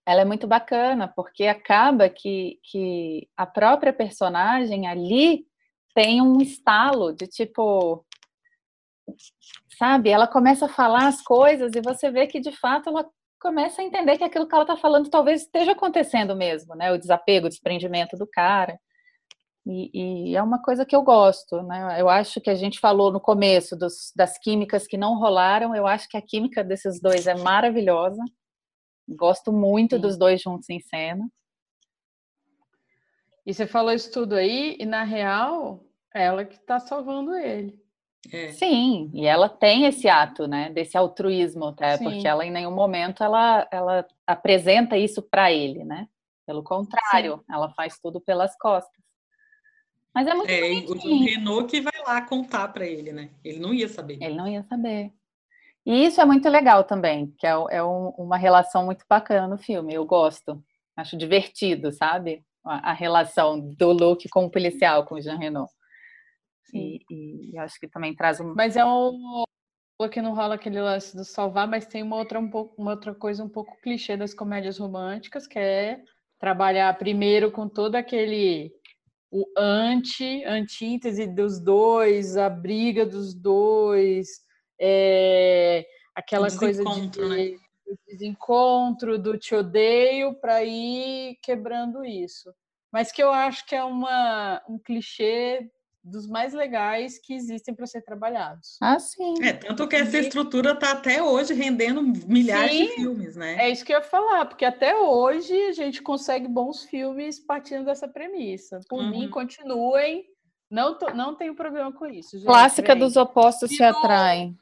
ela é muito bacana, porque acaba que, que a própria personagem ali tem um estalo de tipo. Sabe? Ela começa a falar as coisas e você vê que de fato ela começa a entender que aquilo que ela está falando talvez esteja acontecendo mesmo, né? O desapego, o desprendimento do cara. E, e, é uma coisa que eu gosto, né? Eu acho que a gente falou no começo dos, das químicas que não rolaram, eu acho que a química desses dois é maravilhosa. Gosto muito Sim. dos dois juntos em cena. E você falou isso tudo aí, e na real, é ela que está salvando ele. É. Sim, e ela tem esse ato, né, desse altruísmo até, Sim. porque ela em nenhum momento ela, ela apresenta isso para ele, né? Pelo contrário, Sim. ela faz tudo pelas costas. Mas é muito é, o Renault que vai lá contar para ele, né? Ele não ia saber. Ele não ia saber. E isso é muito legal também, que é, é um, uma relação muito bacana no filme. Eu gosto, acho divertido, sabe? A, a relação do Luke com o policial, com o Jean Renault. E, e, acho que também traz um. Mas é um que não rola aquele lance do salvar, mas tem uma outra, um pouco, uma outra coisa um pouco clichê das comédias românticas, que é trabalhar primeiro com todo aquele o anti, antítese dos dois, a briga dos dois, é, aquela coisa de né? desencontro, do te odeio, para ir quebrando isso. Mas que eu acho que é uma, um clichê dos mais legais que existem para ser trabalhados. Ah, sim. É, tanto que essa estrutura está até hoje rendendo milhares sim, de filmes, né? É isso que eu ia falar, porque até hoje a gente consegue bons filmes partindo dessa premissa. Por uhum. mim, continuem. Não, tô, não tenho problema com isso. Gente, Clássica vem. dos opostos se, se atraem.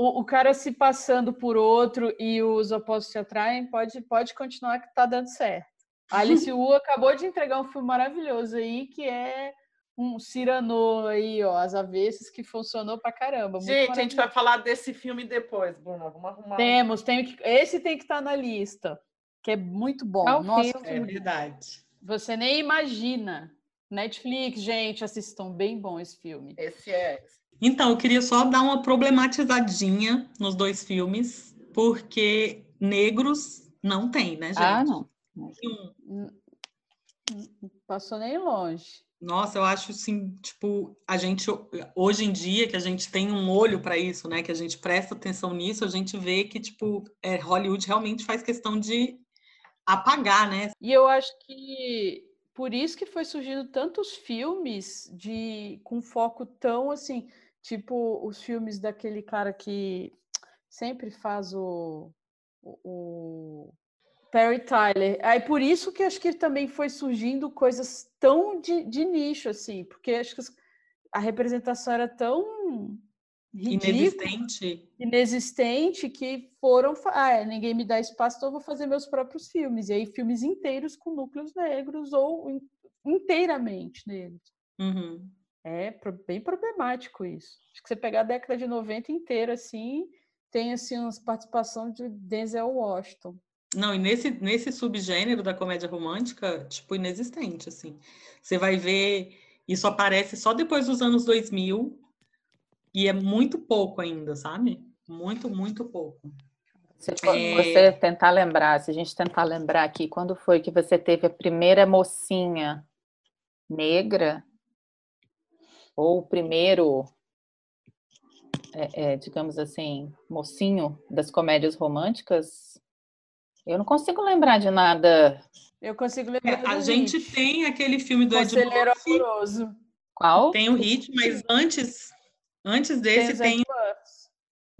O, o, cara se passando por outro e os opostos se atraem, pode, pode continuar que está dando certo. A Alice Wu acabou de entregar um filme maravilhoso aí, que é um Cyrano aí, ó, as avessas que funcionou pra caramba. Gente, a gente vai falar desse filme depois, Bruno. Vamos arrumar. Temos, tem que, esse tem que estar tá na lista, que é muito bom. É Nossa, filme, é verdade. Você nem imagina. Netflix, gente, assistam bem bom esse filme. Esse é. Então, eu queria só dar uma problematizadinha nos dois filmes, porque negros não tem, né, ah, gente? Ah, não. Passou nem longe. Nossa, eu acho assim, tipo, a gente hoje em dia que a gente tem um olho para isso, né? Que a gente presta atenção nisso, a gente vê que tipo, é, Hollywood realmente faz questão de apagar, né? E eu acho que por isso que foi surgindo tantos filmes de com foco tão assim, tipo os filmes daquele cara que sempre faz o, o Perry Tyler. Aí por isso que acho que também foi surgindo coisas tão de, de nicho, assim, porque acho que a representação era tão ridícula, inexistente. inexistente que foram. Ah, é, ninguém me dá espaço, então eu vou fazer meus próprios filmes. E aí, filmes inteiros com núcleos negros ou inteiramente negros. Uhum. É bem problemático isso. Acho que você pegar a década de 90 inteira, assim, tem assim, uma participação de Denzel Washington. Não, e nesse, nesse subgênero da comédia romântica, tipo, inexistente, assim. Você vai ver, isso aparece só depois dos anos 2000 e é muito pouco ainda, sabe? Muito, muito pouco. Se é... você tentar lembrar, se a gente tentar lembrar aqui, quando foi que você teve a primeira mocinha negra? Ou o primeiro, é, é, digamos assim, mocinho das comédias românticas? Eu não consigo lembrar de nada. Eu consigo lembrar. É, a gente Hit. tem aquele filme do Ed Murphy. Amoroso. Qual? Tem o Hit, mas antes, antes desse tem, tem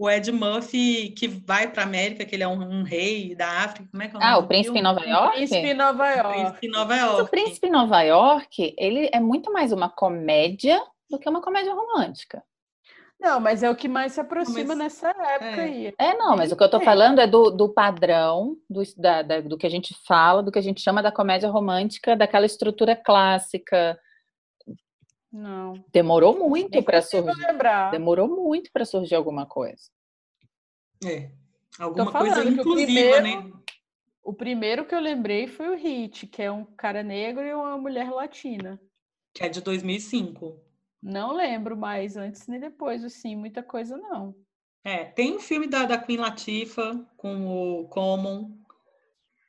o Ed Murphy que vai para América, que ele é um, um, rei da África. Como é que é o Ah, o Príncipe em Nova York? O Príncipe Nova York. O Príncipe Nova York. Mas o Príncipe Nova York, ele é muito mais uma comédia do que uma comédia romântica. Não, mas é o que mais se aproxima mas, nessa época é. aí. É, não, mas o que eu estou falando é do, do padrão, do, da, da, do que a gente fala, do que a gente chama da comédia romântica, daquela estrutura clássica. Não. Demorou muito para surgir. Lembrar. Demorou muito para surgir alguma coisa. É. Alguma coisa inclusiva, primeiro, né? O primeiro que eu lembrei foi o Hit, que é um cara negro e uma mulher latina. Que é de 2005. Não lembro mais antes nem depois, assim, muita coisa não. É, tem um filme da, da Queen Latifah com o Common,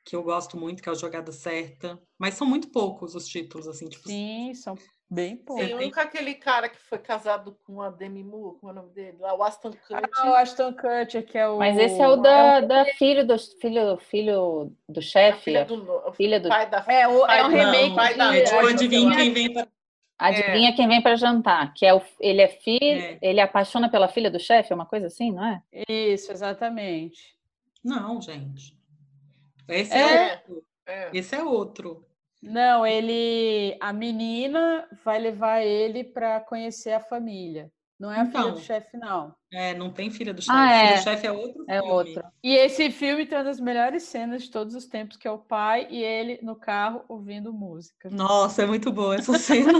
que eu gosto muito, que é o Jogada Certa. Mas são muito poucos os títulos, assim, tipo. Sim, são bem poucos. Tem um com aquele cara que foi casado com a Demi Moore, como é o nome dele? Lá, o Aston Kutcher. Ah, o Aston Kutcher, que é o... Mas esse é o da, da filho do filho, filho do chefe. filha do, o filha do- pai da É, o, é um remake pai da- de... É tipo, adivinha que- quem vem pra... Adivinha quem vem para jantar? Que é o, ele é filho, É. ele apaixona pela filha do chefe, uma coisa assim, não é? Isso, exatamente. Não, gente. Esse É. é, outro. É. Esse é outro. Não, ele... A menina vai levar ele para conhecer a família. Não é a filha Então. do chefe, não. É, não tem filha do chefe. Ah, Filha é. do chefe é outro É filme. outro. E esse filme tem uma das melhores cenas de todos os tempos, que é o pai e ele no carro ouvindo música. Nossa, é muito boa essa cena.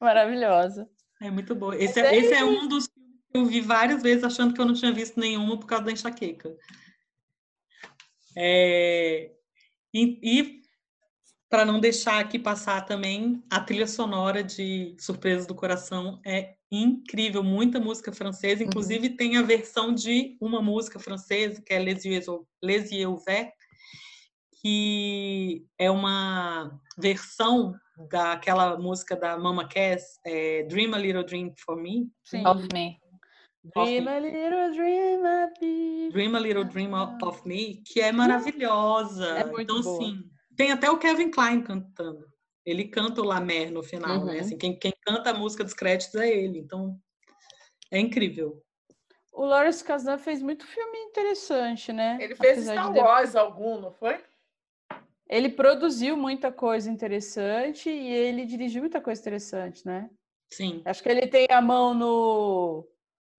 Maravilhosa. É muito boa. Esse é, é esse é um dos filmes que eu vi várias vezes achando que eu não tinha visto nenhuma por causa da enxaqueca. É, e e para não deixar aqui passar também, a trilha sonora de Surpresas do Coração é incrível, muita música francesa, inclusive tem a versão de uma música francesa, que é Les Yeux Ou- Les Yeux Ouverts, que é uma versão daquela música da Mama Cass, é, Dream a Little Dream for Me, Sim. Of me. Dream a little dream of me. Dream a Little Dream of of Me, que é maravilhosa. É muito então, boa. assim, tem até o Kevin Klein cantando. Ele canta o La Mer no final, né? Uhum. Assim, quem, quem canta a música dos créditos é ele. Então, é incrível. O Lawrence Kasdan fez muito filme interessante, né? Ele fez Apesar Star de- Wars algum, não foi? Ele produziu muita coisa interessante e ele dirigiu muita coisa interessante, né? Sim. Acho que ele tem a mão no,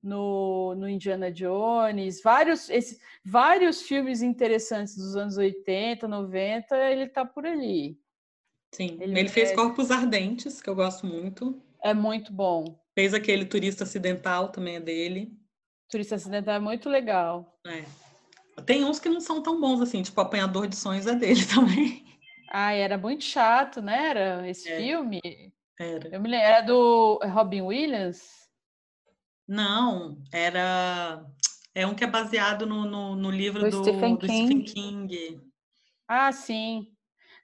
no, no Indiana Jones, vários, esse, vários filmes interessantes dos anos 80, 90, ele tá por ali. Sim. Ele Ele, fez é- Corpos Ardentes, que eu gosto muito. É muito bom. Fez aquele Turista Acidental, também é dele. Turista Acidental é muito legal. É. Tem uns que não são tão bons assim, tipo Apanhador de Sonhos é dele também. Ai, era muito chato, né? Era esse É. filme. Era. Eu me lembro, era do Robin Williams. Não, era. É um que é baseado no, no, no livro Do do, Stephen do Stephen King. King. Ah, sim.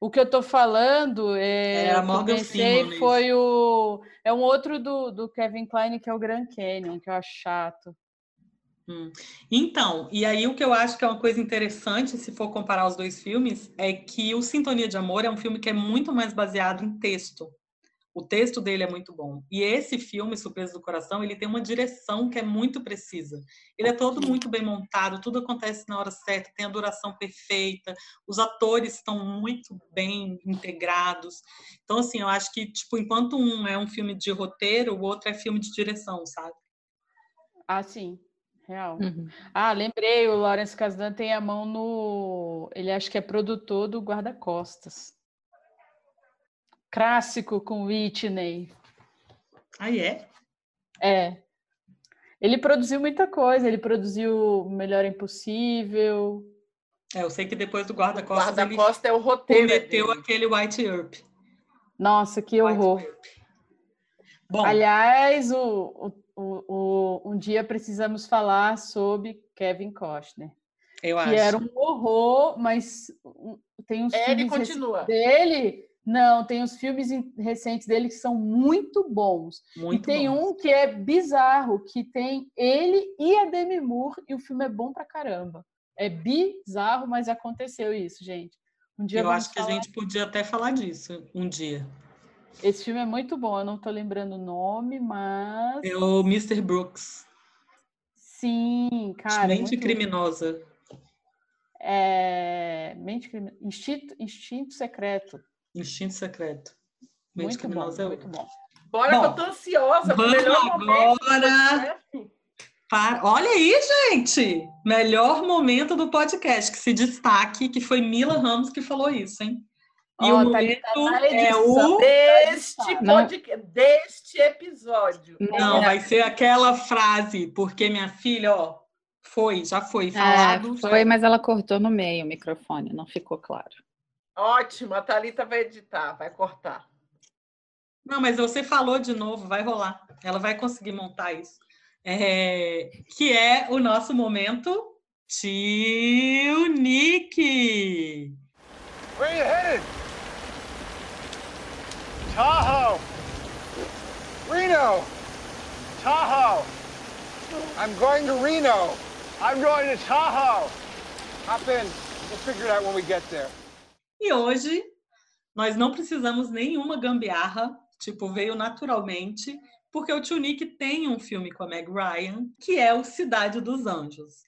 O que eu tô falando é, a o que eu Morgan pensei Freeman, foi o é um outro do, do Kevin Kline que é o Grand Canyon, que eu acho chato. Então, e aí o que eu acho que é uma coisa interessante, se for comparar os dois filmes, é que o Sintonia de Amor é um filme que é muito mais baseado em texto. O texto dele é muito bom. E esse filme, Surpresa do Coração, ele tem uma direção que é muito precisa. Ele é todo muito bem montado, tudo acontece na hora certa, tem a duração perfeita, os atores estão muito bem integrados. Então, assim, eu acho que, tipo, enquanto um é um filme de roteiro, o outro é filme de direção, sabe? Ah, sim. Real. Uhum. Ah, lembrei, o Lawrence Kasdan tem a mão no. Ele acho que é produtor do Guarda-Costas. Clássico com Whitney. Aí é. É. Ele produziu muita coisa, ele produziu Melhor Impossível. É, eu sei que depois do guarda-costas ele Guarda-costa é o roteiro. cometeu dele. aquele White Earp. Nossa, que horror. White Earp. Bom, Aliás, o, o, o, um dia precisamos falar sobre Kevin Costner, eu que acho. era um horror, mas tem uns É, ele continua. dele. Não, tem uns filmes recentes dele que são muito bons. muito e tem bom. um que é bizarro, que tem ele e a Demi Moore, e o filme é bom pra caramba. É bizarro, mas aconteceu isso, gente. Um dia Eu acho que a gente podia até falar disso um dia. Esse filme é muito bom, eu não tô lembrando o nome, mas. É o Mr. Brooks. Sim, cara. Mente muito- criminosa. É... Mente crime... Instinto... Instinto secreto. Instinto secreto. Mente Muito bom, é muito bom. Bora, Bom, que eu tô ansiosa. vamos melhor momento do agora. podcast. Para- Olha aí, gente! Melhor momento do podcast, que se destaque, que foi Mila Ramos que falou isso, hein? E Ó, o tá momento tá na é o. Deste, podcast, deste episódio. Não, vai ser aquela frase, porque minha filha, ó, foi, já foi falado. É, foi, mas ela cortou no meio o microfone, não ficou claro. Ótimo, a Thalita vai editar, vai cortar. Não, mas você falou de novo, vai rolar. Ela vai conseguir montar isso. É, que é o nosso momento Tio Nick! Where are you headed? Tahoe! Reno! Tahoe! I'm going to Reno! I'm going to Tahoe! Hop in. We'll figure it out when we get there. E hoje nós não precisamos nenhuma gambiarra, tipo, veio naturalmente, porque o Tio Nick tem um filme com a Meg Ryan, que é o Cidade dos Anjos.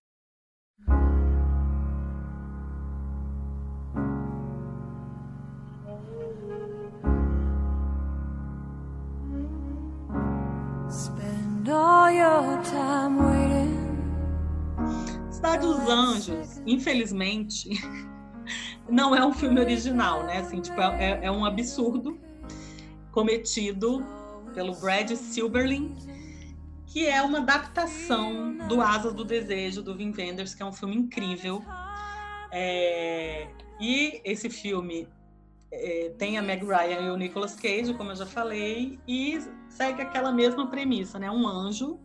Cidade dos Anjos, infelizmente, não é um filme original, né? Assim, tipo, é, é um absurdo cometido pelo Brad Silberling, que é uma adaptação do Asas do Desejo, do Wim Wenders, que é um filme incrível. É, e esse filme é, tem a Meg Ryan e o Nicolas Cage, como eu já falei, e segue aquela mesma premissa, né? Um anjo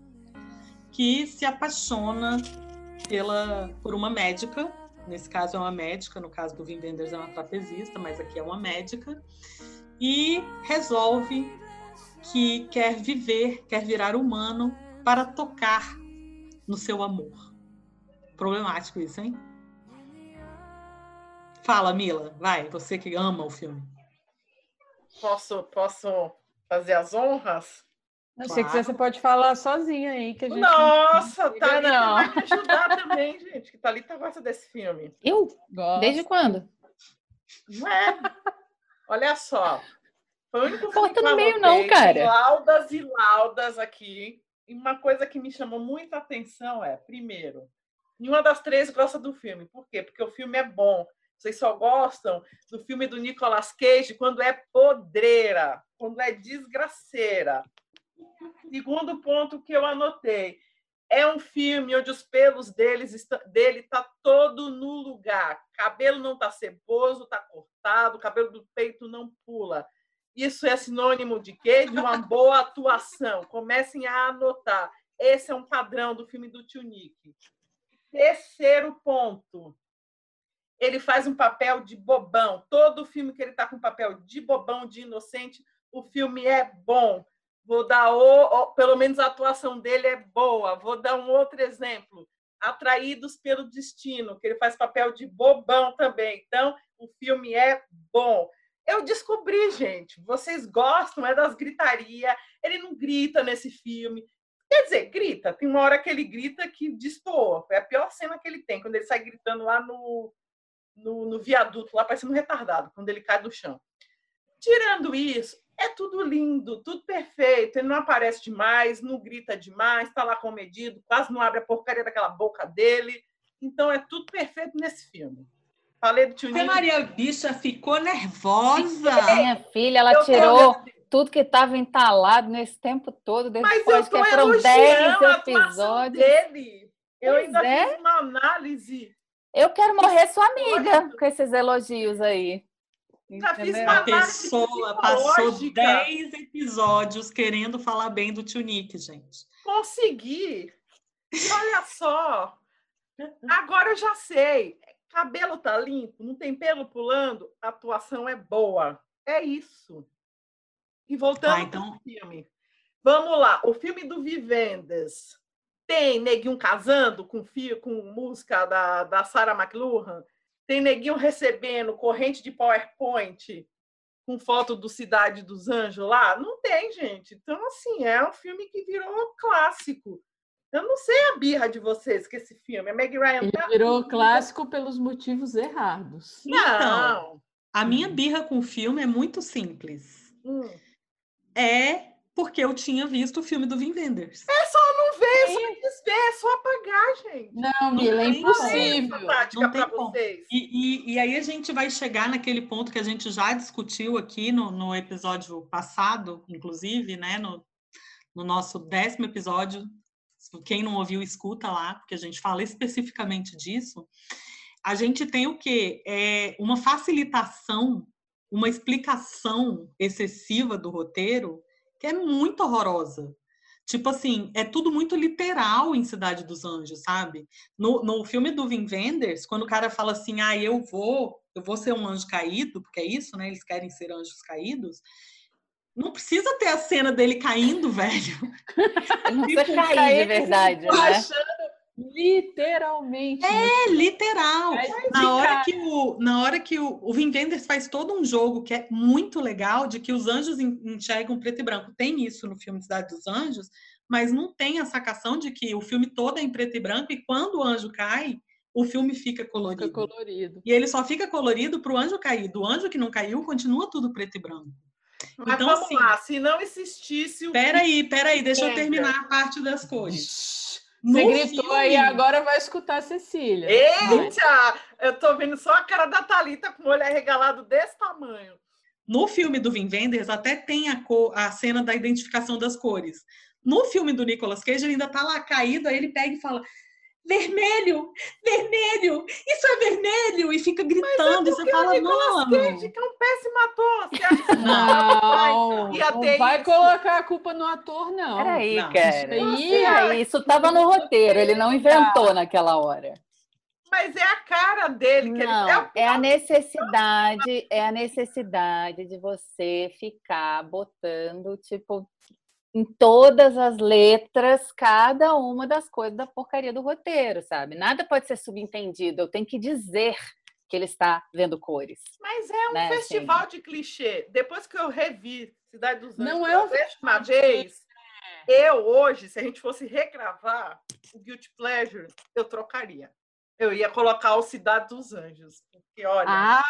que se apaixona pela, por uma médica, nesse caso é uma médica, no caso do Wim Wenders é uma trapezista, mas aqui é uma médica, e resolve que quer viver, quer virar humano para tocar no seu amor. Problemático isso, hein? Fala, Mila, vai, você que ama o filme. Posso, posso fazer as honras? Se Claro. você quiser, você pode falar sozinha aí, que a gente Nossa, liga, Thalita não. vai me ajudar também, gente. Que Thalita gosta desse filme. Eu? gosta. Desde quando? Não é? Olha só. Foi o único filme Corta que eu no meio, anotei, não, cara. tem Laudas e laudas aqui. E uma coisa que me chamou muita atenção é, primeiro, nenhuma das três gosta do filme. Por quê? Porque o filme é bom. Vocês só gostam do filme do Nicolas Cage quando é podreira, quando é desgraceira. Segundo ponto que eu anotei. É um filme onde os pelos deles dele tá todo no lugar. Cabelo não tá ceboso, tá cortado, cabelo do peito não pula. Isso é sinônimo de quê? De uma boa atuação. Comecem a anotar. Esse é um padrão do filme do Tio Nick. Terceiro ponto. Ele faz um papel de bobão. Todo filme que ele está com papel de bobão, de inocente, o filme é bom. Vou dar o, pelo menos a atuação dele é boa. Vou dar um outro exemplo. Atraídos pelo destino, que ele faz papel de bobão também. Então, o filme é bom. Eu descobri, gente. Vocês gostam é das gritaria. Ele não grita nesse filme. Quer dizer, grita. Tem uma hora que ele grita que destoa. É a pior cena que ele tem, quando ele sai gritando lá no, no, no viaduto, lá parecendo um retardado, quando ele cai do chão. Tirando isso, é tudo lindo, tudo perfeito. Ele não aparece demais, não grita demais, está lá comedido, quase não abre a porcaria daquela boca dele. Então é tudo perfeito nesse filme. Falei do tio. Maria Bicha ficou nervosa. Minha filha, ela Eu tirou tudo que estava entalado nesse tempo todo, desde Mas que eu tô foram elogiando 10 a atuação episódios. dele. Eu Pois ainda é. fiz uma análise. Eu quero morrer sua amiga com esses elogios aí. Já fiz Entendeu? uma A pessoa passou psicológica. 10 episódios querendo falar bem do tio Nick, gente. Consegui. E olha só. Agora eu já sei. Cabelo tá limpo, não tem pelo pulando, a atuação é boa. É isso. E voltando Ah, então- pro filme. Vamos lá. O filme do Vivendas tem neguinho casando com fio, com música da, da Sarah McLuhan. Tem neguinho recebendo corrente de PowerPoint com foto do Cidade dos Anjos lá? Não tem, gente. Então, assim, é um filme que virou clássico. Eu não sei a birra de vocês com esse filme. A Meg Ryan Ele tá- virou clássico pelos motivos errados. Então, Não. a minha birra com o filme é muito simples. Hum. É porque eu tinha visto o filme do Wenders. É só é só desver, é só apagar, gente. Não, Mila, é impossível. Não tem vocês. E, e- e aí a gente vai chegar naquele ponto que a gente já discutiu aqui no, no episódio passado, inclusive, né? No, no nosso décimo episódio. Quem não ouviu, escuta lá, porque a gente fala especificamente disso. A gente tem o quê? É uma facilitação, uma explicação excessiva do roteiro que é muito horrorosa. Tipo assim, é tudo muito literal em Cidade dos Anjos, sabe? No, no filme do Wim Wenders, quando o cara fala assim, ah, eu vou, eu vou ser um anjo caído, porque é isso, né? Eles querem ser anjos caídos. Não precisa ter a cena dele caindo, velho. Não precisa cair de verdade, né? Achando literalmente. É literal. Na hora que o, na hora que o, o Wim Wenders faz todo um jogo que é muito legal, de que os anjos en- enxergam preto e branco. Tem isso no filme Cidade dos Anjos, mas não tem a sacação de que o filme todo é em preto e branco e quando o anjo cai, o filme fica colorido. Fica colorido. E ele só fica colorido para o anjo cair. Do anjo que não caiu, continua tudo preto e branco. Mas Então, vamos assim, lá, se não existisse o Peraí, peraí, deixa eu terminar a parte das cores. Você No gritou aí, filme- agora vai escutar a Cecília. Eita! Eu tô vendo só a cara da Thalita com o olho arregalado desse tamanho. No filme do Wim Wenders até tem a, cor, a cena da identificação das cores. No filme do Nicolas Cage ele ainda tá lá caído, aí ele pega e fala vermelho, vermelho, isso é vermelho e fica gritando e você fala mano. Cage, que é um péssimo ator. Você acha que Não, não ter vai isso. colocar a culpa no ator, não. Peraí, Não, cara. isso aí Isso aí, Isso estava no roteiro, ele não inventou naquela hora. Mas é a cara dele. Que Não, ele... é o é a necessidade, é a necessidade de você ficar botando, tipo, em todas as letras, cada uma das coisas da porcaria do roteiro, sabe? Nada pode ser subentendido, eu tenho que dizer que ele está vendo cores. Mas é um né, festival de clichê. Depois que eu revi Cidade dos Anjos Não é um décima vez, eu hoje, se a gente fosse regravar o Guilty Pleasure, eu trocaria. Eu ia colocar o Cidade dos Anjos. Porque, olha, Ah,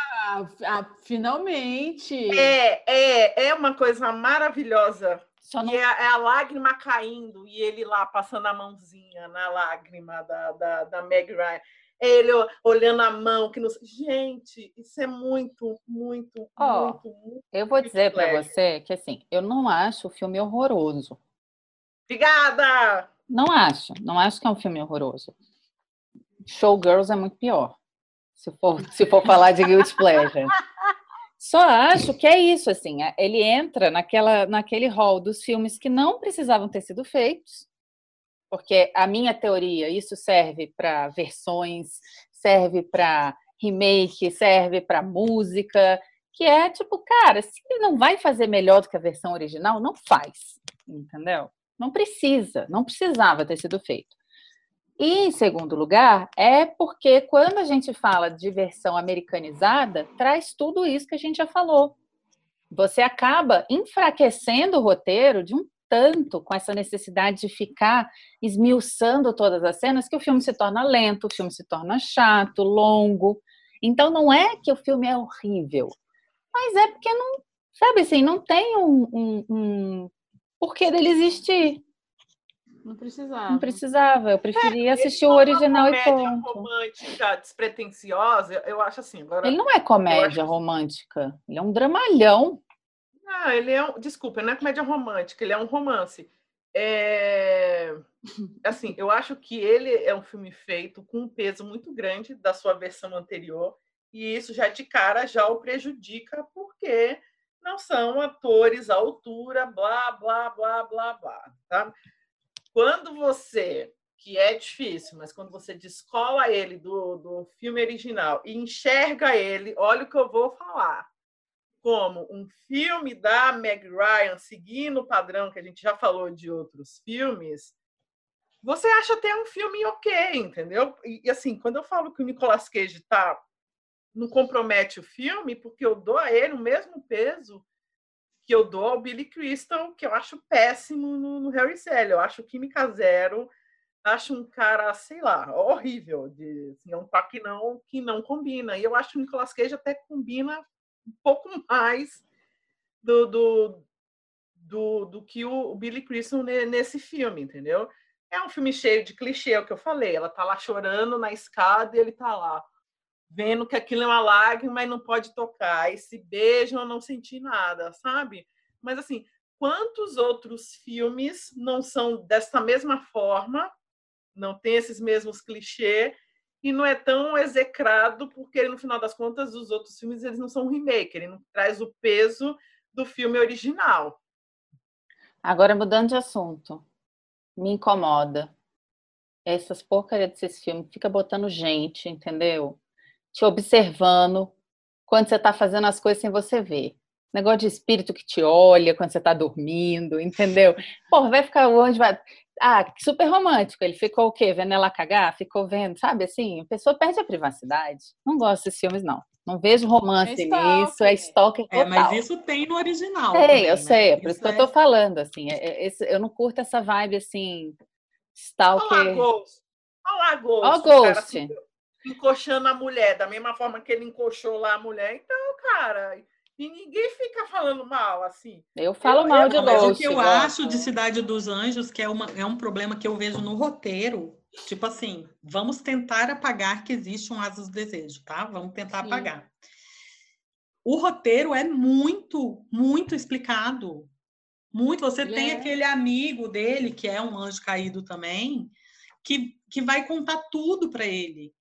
ah, finalmente. é, é, é uma coisa maravilhosa. Não E é, é a lágrima caindo e ele lá passando a mãozinha na lágrima da, da, da Meg Ryan. Ele olhando a mão. que não... Gente, isso é muito, muito, Ó, muito, muito. Eu vou dizer para você que assim, eu não acho o filme horroroso. Obrigada! Não acho, não acho que é um filme horroroso. Showgirls é muito pior. Se for, se for falar de Guilty Pleasure. Só acho que é isso, assim, é- ele entra naquela, naquele hall dos filmes que não precisavam ter sido feitos, porque a minha teoria, isso serve para versões, serve para remake, serve para música, que é tipo, cara, se não vai fazer melhor do que a versão original, não faz, entendeu? Não precisa, não precisava ter sido feito. E, em segundo lugar, é porque quando a gente fala de versão americanizada, traz tudo isso que a gente já falou. Você acaba enfraquecendo o roteiro de um tanto com essa necessidade de ficar esmiuçando todas as cenas que o filme se torna lento, o filme se torna chato, longo. Então, não é que o filme é horrível, mas é porque não, sabe assim, não tem um, um, um porquê dele existir. Não precisava. Não precisava, eu preferia assistir o é original e comédia ponto. romântica despretensiosa, eu- acho assim. Agora, Ele não é comédia acho- romântica, ele é um dramalhão. Ah, ele é um. Desculpa, não é comédia romântica, ele é um romance. É... Assim, eu acho que ele é um filme feito com um peso muito grande da sua versão anterior, e isso já de cara já o prejudica, porque não são atores à altura, blá, blá, blá, blá, blá. Tá? Quando você, que é difícil, mas quando você descola ele do, do filme original e enxerga ele, olha o que eu vou falar como um filme da Meg Ryan, seguindo o padrão que a gente já falou de outros filmes, você acha até um filme ok, entendeu? E, e, assim, quando eu falo que o Nicolas Cage tá, não compromete o filme, porque eu dou a ele o mesmo peso que eu dou ao Billy Crystal, que eu acho péssimo no, no Harry Sally. Eu acho Química Zero, acho um cara, sei lá, horrível, de, assim, é um par que não, que não combina. E eu acho que o Nicolas Cage até combina um pouco mais do, do, do, do que o, o Billy Crystal ne- nesse filme, entendeu? É um filme cheio de clichê, é o que eu falei. Ela tá lá chorando na escada e ele tá lá vendo que aquilo é uma lágrima e não pode tocar. Aí se beijam, eu não senti nada, sabe? Mas assim, quantos outros filmes não são dessa mesma forma, não tem esses mesmos clichês e não é tão execrado porque no final das contas os outros filmes eles não são remake, ele não traz o peso do filme original. Agora, mudando de assunto, me incomoda. Essas porcarias desses filmes, fica botando gente, entendeu? Te observando quando você tá fazendo as coisas sem você ver. Negócio de espírito que te olha quando você tá dormindo, entendeu? Porra, vai ficar onde vai. Ah, super romântico. Ele ficou o quê? Vendo ela cagar? Ficou vendo, sabe assim? A pessoa perde a privacidade. Não gosto desses filmes, não. Não vejo romance É stalker. nisso, é stalker É, total. mas isso tem no original. Sei, também, eu né? sei, é por isso, Isso que eu é- tô falando, assim. é- é- esse- eu não curto essa vibe, assim, Olha lá, stalker. Ghost. Olha lá, Ghost. Ó, o cara Ghost. se encoxando a mulher, da mesma forma que ele encoxou lá a mulher. Então, cara, e ninguém fica falando mal, assim. Eu falo Eu- mal de Não, mas o que eu acho de Cidade dos Anjos, que é, uma, é um problema que eu vejo no roteiro, tipo assim, vamos tentar apagar que existe um Asas do Desejo, tá? Vamos tentar Sim. apagar. O roteiro é muito, muito explicado. Muito. Você Ele tem é. aquele amigo dele, que é um anjo caído também, que, que vai contar tudo para ele.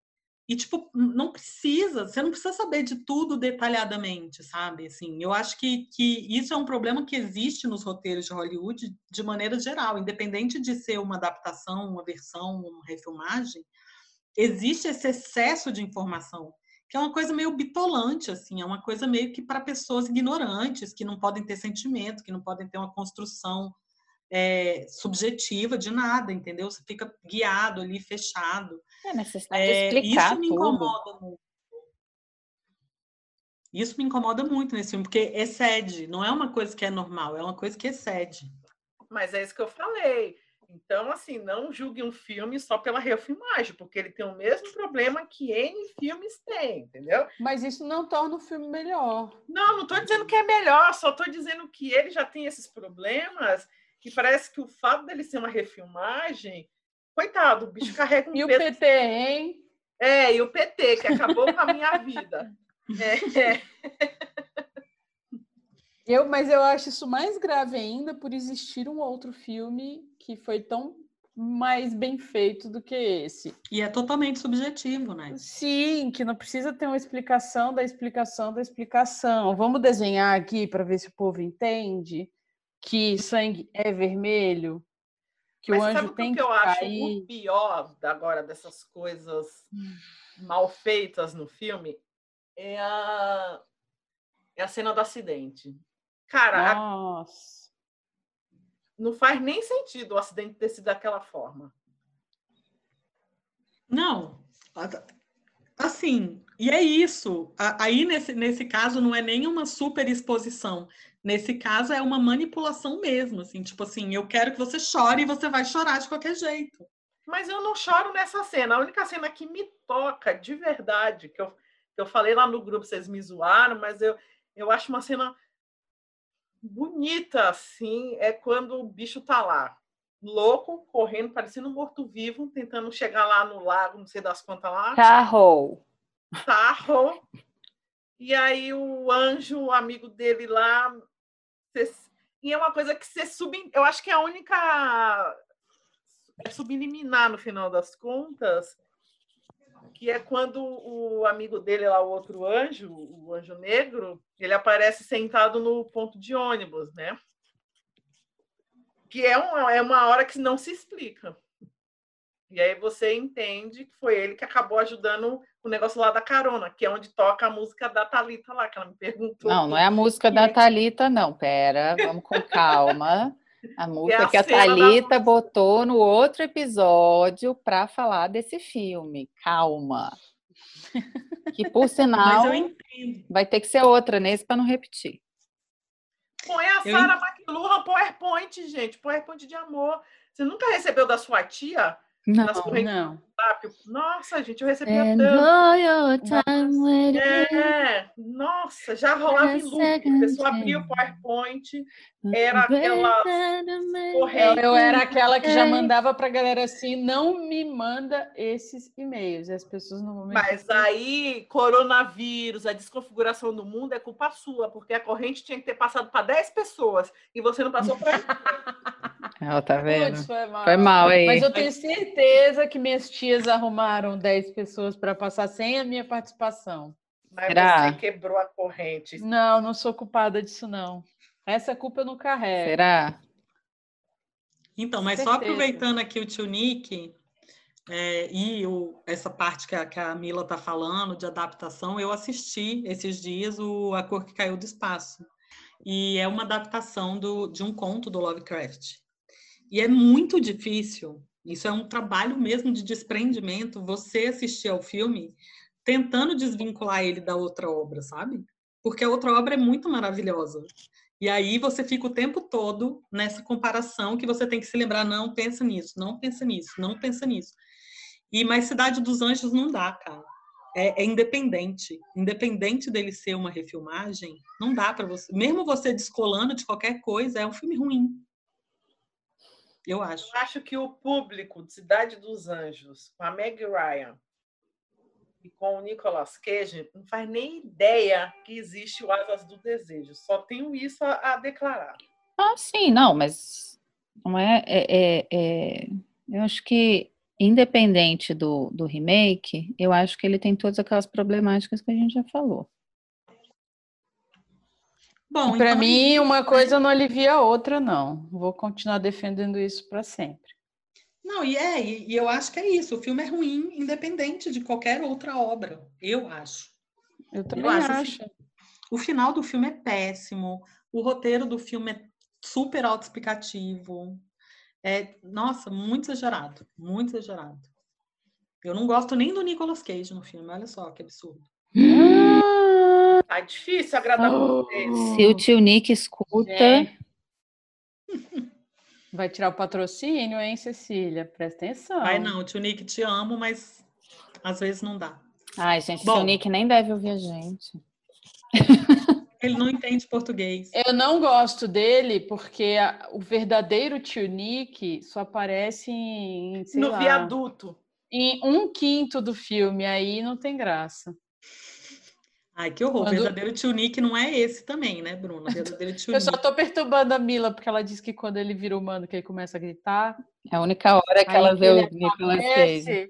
E, tipo, não precisa, você não precisa saber de tudo detalhadamente, sabe? Assim, eu acho que, que isso é um problema que existe nos roteiros de Hollywood de maneira geral, independente de ser uma adaptação, uma versão, uma refilmagem, existe esse excesso de informação, que é uma coisa meio bitolante, assim, é uma coisa meio que para pessoas ignorantes, que não podem ter sentimento, que não podem ter uma construção é, subjetiva de nada, entendeu? Você fica guiado ali, fechado. É necessidade É, explicar isso me tudo. incomoda muito. Isso me incomoda muito nesse filme, porque excede, não é uma coisa que é normal, é uma coisa que excede. Mas é isso que eu falei. Então, assim, não julgue um filme só pela refilmagem, porque ele tem o mesmo problema que N filmes têm, entendeu? Mas isso não torna o filme melhor. Não, não estou dizendo que é melhor, só estou dizendo que ele já tem esses problemas e parece que o fato dele ser uma refilmagem, coitado, o bicho carrega um E o peso. PT, hein? É, e o PT, que acabou com a minha vida. É, é. Eu, mas eu acho isso mais grave ainda por existir um outro filme que foi tão mais bem feito do que esse. E é totalmente subjetivo, né? Sim, que não precisa ter uma explicação da explicação da explicação. Vamos desenhar aqui para ver se o povo entende que sangue é vermelho, que Mas o anjo sabe o que tem que eu acho cair. o pior agora dessas coisas mal feitas no filme? É a, é a cena do acidente. Cara, a- Nossa. não faz nem sentido o acidente ter sido daquela forma. Não, assim, e é isso. Aí, nesse, nesse caso, não é nenhuma super exposição. Nesse caso, é uma manipulação mesmo, assim, tipo assim, eu quero que você chore e você vai chorar de qualquer jeito. Mas eu não choro nessa cena. A única cena que me toca de verdade, que eu, que eu falei lá no grupo, vocês me zoaram, mas eu, eu acho uma cena bonita, assim, é quando o bicho tá lá, louco, correndo, parecendo um morto-vivo, tentando chegar lá no lago, não sei das quantas lá. Carro. sarro. E aí o anjo, o amigo dele lá. e é uma coisa que você sub. Eu acho que é a única. É subliminar no final das contas. Que é quando o amigo dele lá, o outro anjo, o anjo negro, ele aparece sentado no ponto de ônibus, né? Que é uma, é uma hora que não se explica. E aí você entende que foi ele que acabou ajudando o negócio lá da carona, que é onde toca a música da Thalita lá, que ela me perguntou. Não, não é a música da Thalita, não. Pera, vamos com calma. A música a que a música. botou no outro episódio para falar desse filme. Calma. Que por Mas sinal eu entendo. vai ter que ser outra nesse para não repetir. Põe a Eu Sarah McLuhan PowerPoint, gente. PowerPoint de amor. Você nunca recebeu da sua tia? Não. Não. WhatsApp? Nossa, gente, eu recebia And tanto. É, nossa, já rolava em loop. A pessoa abria o PowerPoint, era aquela Eu, corrente. eu era aquela que já mandava para a galera assim, não me manda esses e-mails. E as pessoas normalmente Mas aí, coronavírus, a desconfiguração do mundo é culpa sua, porque a corrente tinha que ter passado para 10 pessoas e você não passou para Ó, tá vendo? Putz, foi mal. Foi mal aí. Mas eu tenho certeza que minhas tias arrumaram 10 pessoas para passar sem a minha participação. Mas Será? você quebrou a corrente. Não, não sou culpada disso, não. Essa culpa eu não carrego. Será? Então, mas só aproveitando aqui o tio Nick é, e o- essa parte que a, que a Mila está falando de adaptação, eu assisti esses dias o A Cor que Caiu do Espaço. E é uma adaptação do- de um conto do Lovecraft. E é muito difícil, isso é um trabalho mesmo de desprendimento, você assistir ao filme tentando desvincular ele da outra obra, sabe? Porque a outra obra é muito maravilhosa. E aí você fica o tempo todo nessa comparação que você tem que se lembrar, não pensa nisso, não pensa nisso, não pensa nisso. E mas Cidade dos Anjos não dá, cara. É, é independente, independente dele ser uma refilmagem, não dá para você. Mesmo você descolando de qualquer coisa, é um filme ruim. Eu acho. Eu acho que o público de Cidade dos Anjos, com a Meg Ryan e com o Nicolas Cage, não faz nem ideia que existe o Asas do Desejo. Só tenho isso a, a declarar. Ah, sim, não, mas não é, é, é- é- eu acho que independente do, do remake, eu acho que ele tem todas aquelas problemáticas que a gente já falou. Bom, Para então, mim, uma coisa não alivia a outra, não. Vou continuar defendendo isso para sempre. Não, e é, e, e eu acho que é isso. O filme é ruim, independente de qualquer outra obra. Eu acho. Eu também acho acho. assim. O final do filme é péssimo. O roteiro do filme é super autoexplicativo. É, nossa, muito exagerado. Muito exagerado. Eu não gosto nem do Nicolas Cage no filme. Olha só que absurdo. Tá difícil agradar Oh. vocês. Se o tio Nick escuta, Gente. Vai tirar o patrocínio, hein, Cecília? Presta atenção. Ai, não, tio Nick, te amo, mas às vezes não dá. ai, gente, Bom. tio Nick nem deve ouvir a gente. Ele não entende português. Eu não gosto dele porque a- o verdadeiro tio Nick só aparece em, sei No lá, viaduto. em um quinto do filme, aí não tem graça. Ai, que horror. O Quando- verdadeiro tio Nick não é esse também, né, Bruno? O verdadeiro tio Eu só tô perturbando a Mila porque ela disse que quando ele vira humano que ele começa a gritar. É a única hora que Aí ela vê o Nicolas Cage.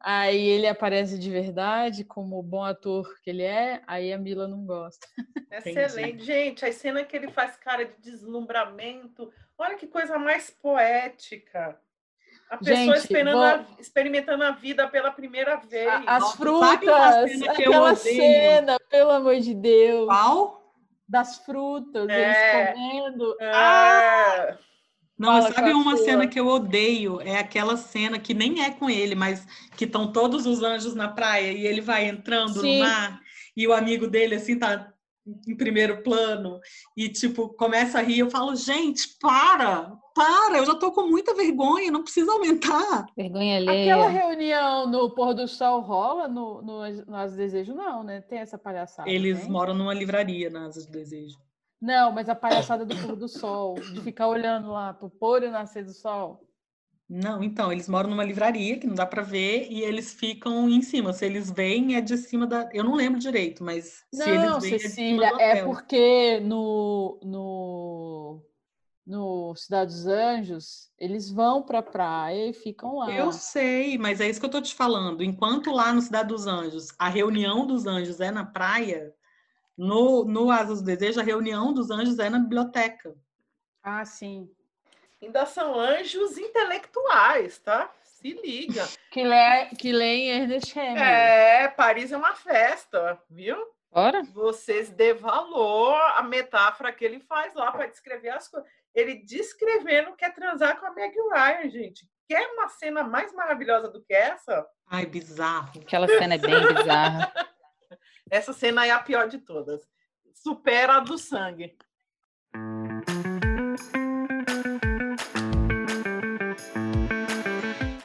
Aí ele aparece de verdade, como o bom ator que ele é, aí a Mila não gosta. Excelente. Gente, a cena que ele faz cara de deslumbramento. Olha que coisa mais poética. A pessoa Gente, esperando vou- a- experimentando a vida pela primeira vez. A- As Nossa, frutas, cena que eu aquela cena, pelo amor de Deus, Qual? das frutas, É. eles comendo. Ah, Não, Fala mas sabe uma sua. cena que eu odeio? É aquela cena que nem é com ele, mas que estão todos os anjos na praia e ele vai entrando Sim. no mar e o amigo dele assim tá em primeiro plano e tipo começa a rir. Eu falo, gente, para, para, eu já tô com muita vergonha, não precisa aumentar. Vergonha Aquela alheia. reunião no pôr do sol rola no, no, no As Desejo, não, né? Tem essa palhaçada. Eles tem? moram numa livraria na Asas do Desejo. Não, mas a palhaçada do pôr do sol, de ficar olhando lá pro pôr e nascer do sol. Não, então, eles moram numa livraria que não dá para ver e eles ficam em cima. Se eles veem, é de cima da. Eu não lembro direito, mas se eles Não, veem, é de cima Cecília, é hotel. porque no, no, no Cidade dos Anjos, eles vão pra praia e ficam lá. Eu sei, mas é isso que eu tô te falando. Enquanto lá no Cidade dos Anjos, a reunião dos anjos é na praia, no, no Asas do Desejo, a reunião dos anjos é na biblioteca. Ah, sim. Ainda são anjos intelectuais, tá? Se liga. Que lê, que lê em Ernest Hemingway. É, Paris é uma festa, viu? Bora? Vocês dê valor à metáfora que ele faz lá para descrever as coisas. Ele descrevendo que é transar com a Meg Ryan, gente. Quer uma cena mais maravilhosa do que essa? Ai, bizarro. Aquela cena é bem bizarra. Essa cena é a pior de todas. Supera a do sangue.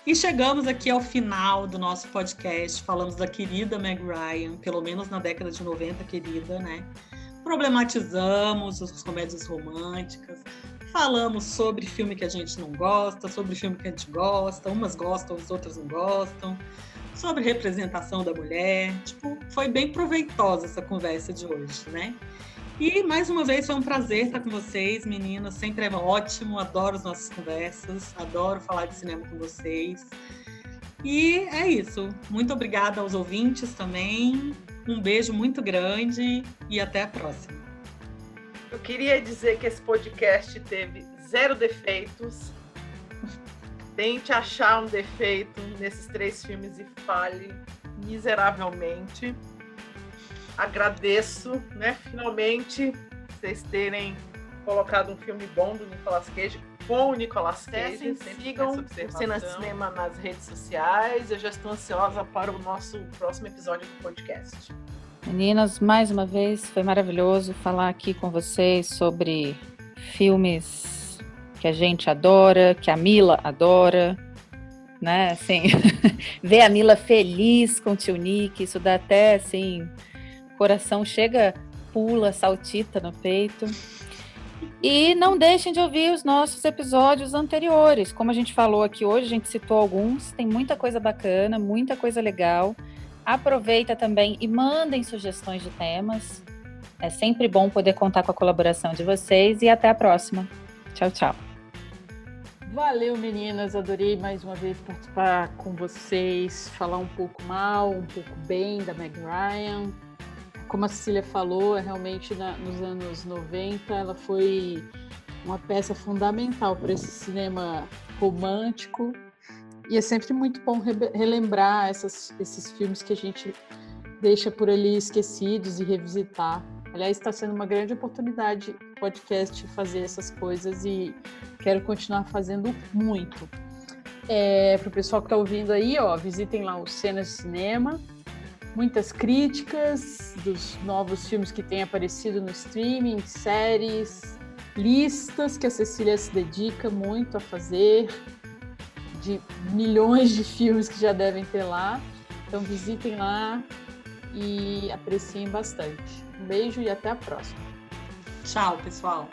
E chegamos aqui ao final do nosso podcast. Falamos da querida Meg Ryan, pelo menos na década de 90, querida, né? Problematizamos as comédias românticas, falamos sobre filme que a gente não gosta, sobre filme que a gente gosta, umas gostam, as outras não gostam, sobre representação da mulher. Tipo, foi bem proveitosa essa conversa de hoje, né? E mais uma vez foi um prazer estar com vocês, meninas. Sempre é ótimo, adoro as nossas conversas, adoro falar de cinema com vocês. E é isso. Muito obrigada aos ouvintes também. Um beijo muito grande e até a próxima. Eu queria dizer que esse podcast teve zero defeitos, Tente achar um defeito nesses três filmes e fale miseravelmente. Agradeço, né? Finalmente, vocês terem colocado um filme bom do Nicolas Cage com o Nicolas Cage. Sigam o Cena Cinema nas redes sociais. Eu já estou ansiosa para o nosso próximo episódio do podcast. Meninas, mais uma vez foi maravilhoso falar aqui com vocês sobre filmes que a gente adora, que a Mila adora, né? Assim, ver a Mila feliz com o tio Nick, isso dá até assim, coração chega, pula, saltita no peito. E não deixem de ouvir os nossos episódios anteriores. Como a gente falou aqui hoje, a gente citou alguns, tem muita coisa bacana, muita coisa legal. Aproveita também e mandem sugestões de temas. É sempre bom poder contar com a colaboração de vocês e até a próxima. Tchau, tchau. Valeu, meninas. Adorei mais uma vez participar com vocês, falar um pouco mal, um pouco bem da Meg Ryan. Como a Cecília falou, é realmente na, nos anos 90 ela foi uma peça fundamental para esse cinema romântico. E é sempre muito bom re relembrar essas, esses filmes que a gente deixa por ali esquecidos e revisitar. Aliás, está sendo uma grande oportunidade podcast fazer essas coisas e quero continuar fazendo muito. É, para o pessoal que está ouvindo aí, ó, visitem lá o Cenas de Cinema. Muitas críticas dos novos filmes que têm aparecido no streaming, séries, listas que a Cecília se dedica muito a fazer, de milhões de filmes que já devem ter lá. Então visitem lá e apreciem bastante. Um beijo e até a próxima. Tchau, pessoal.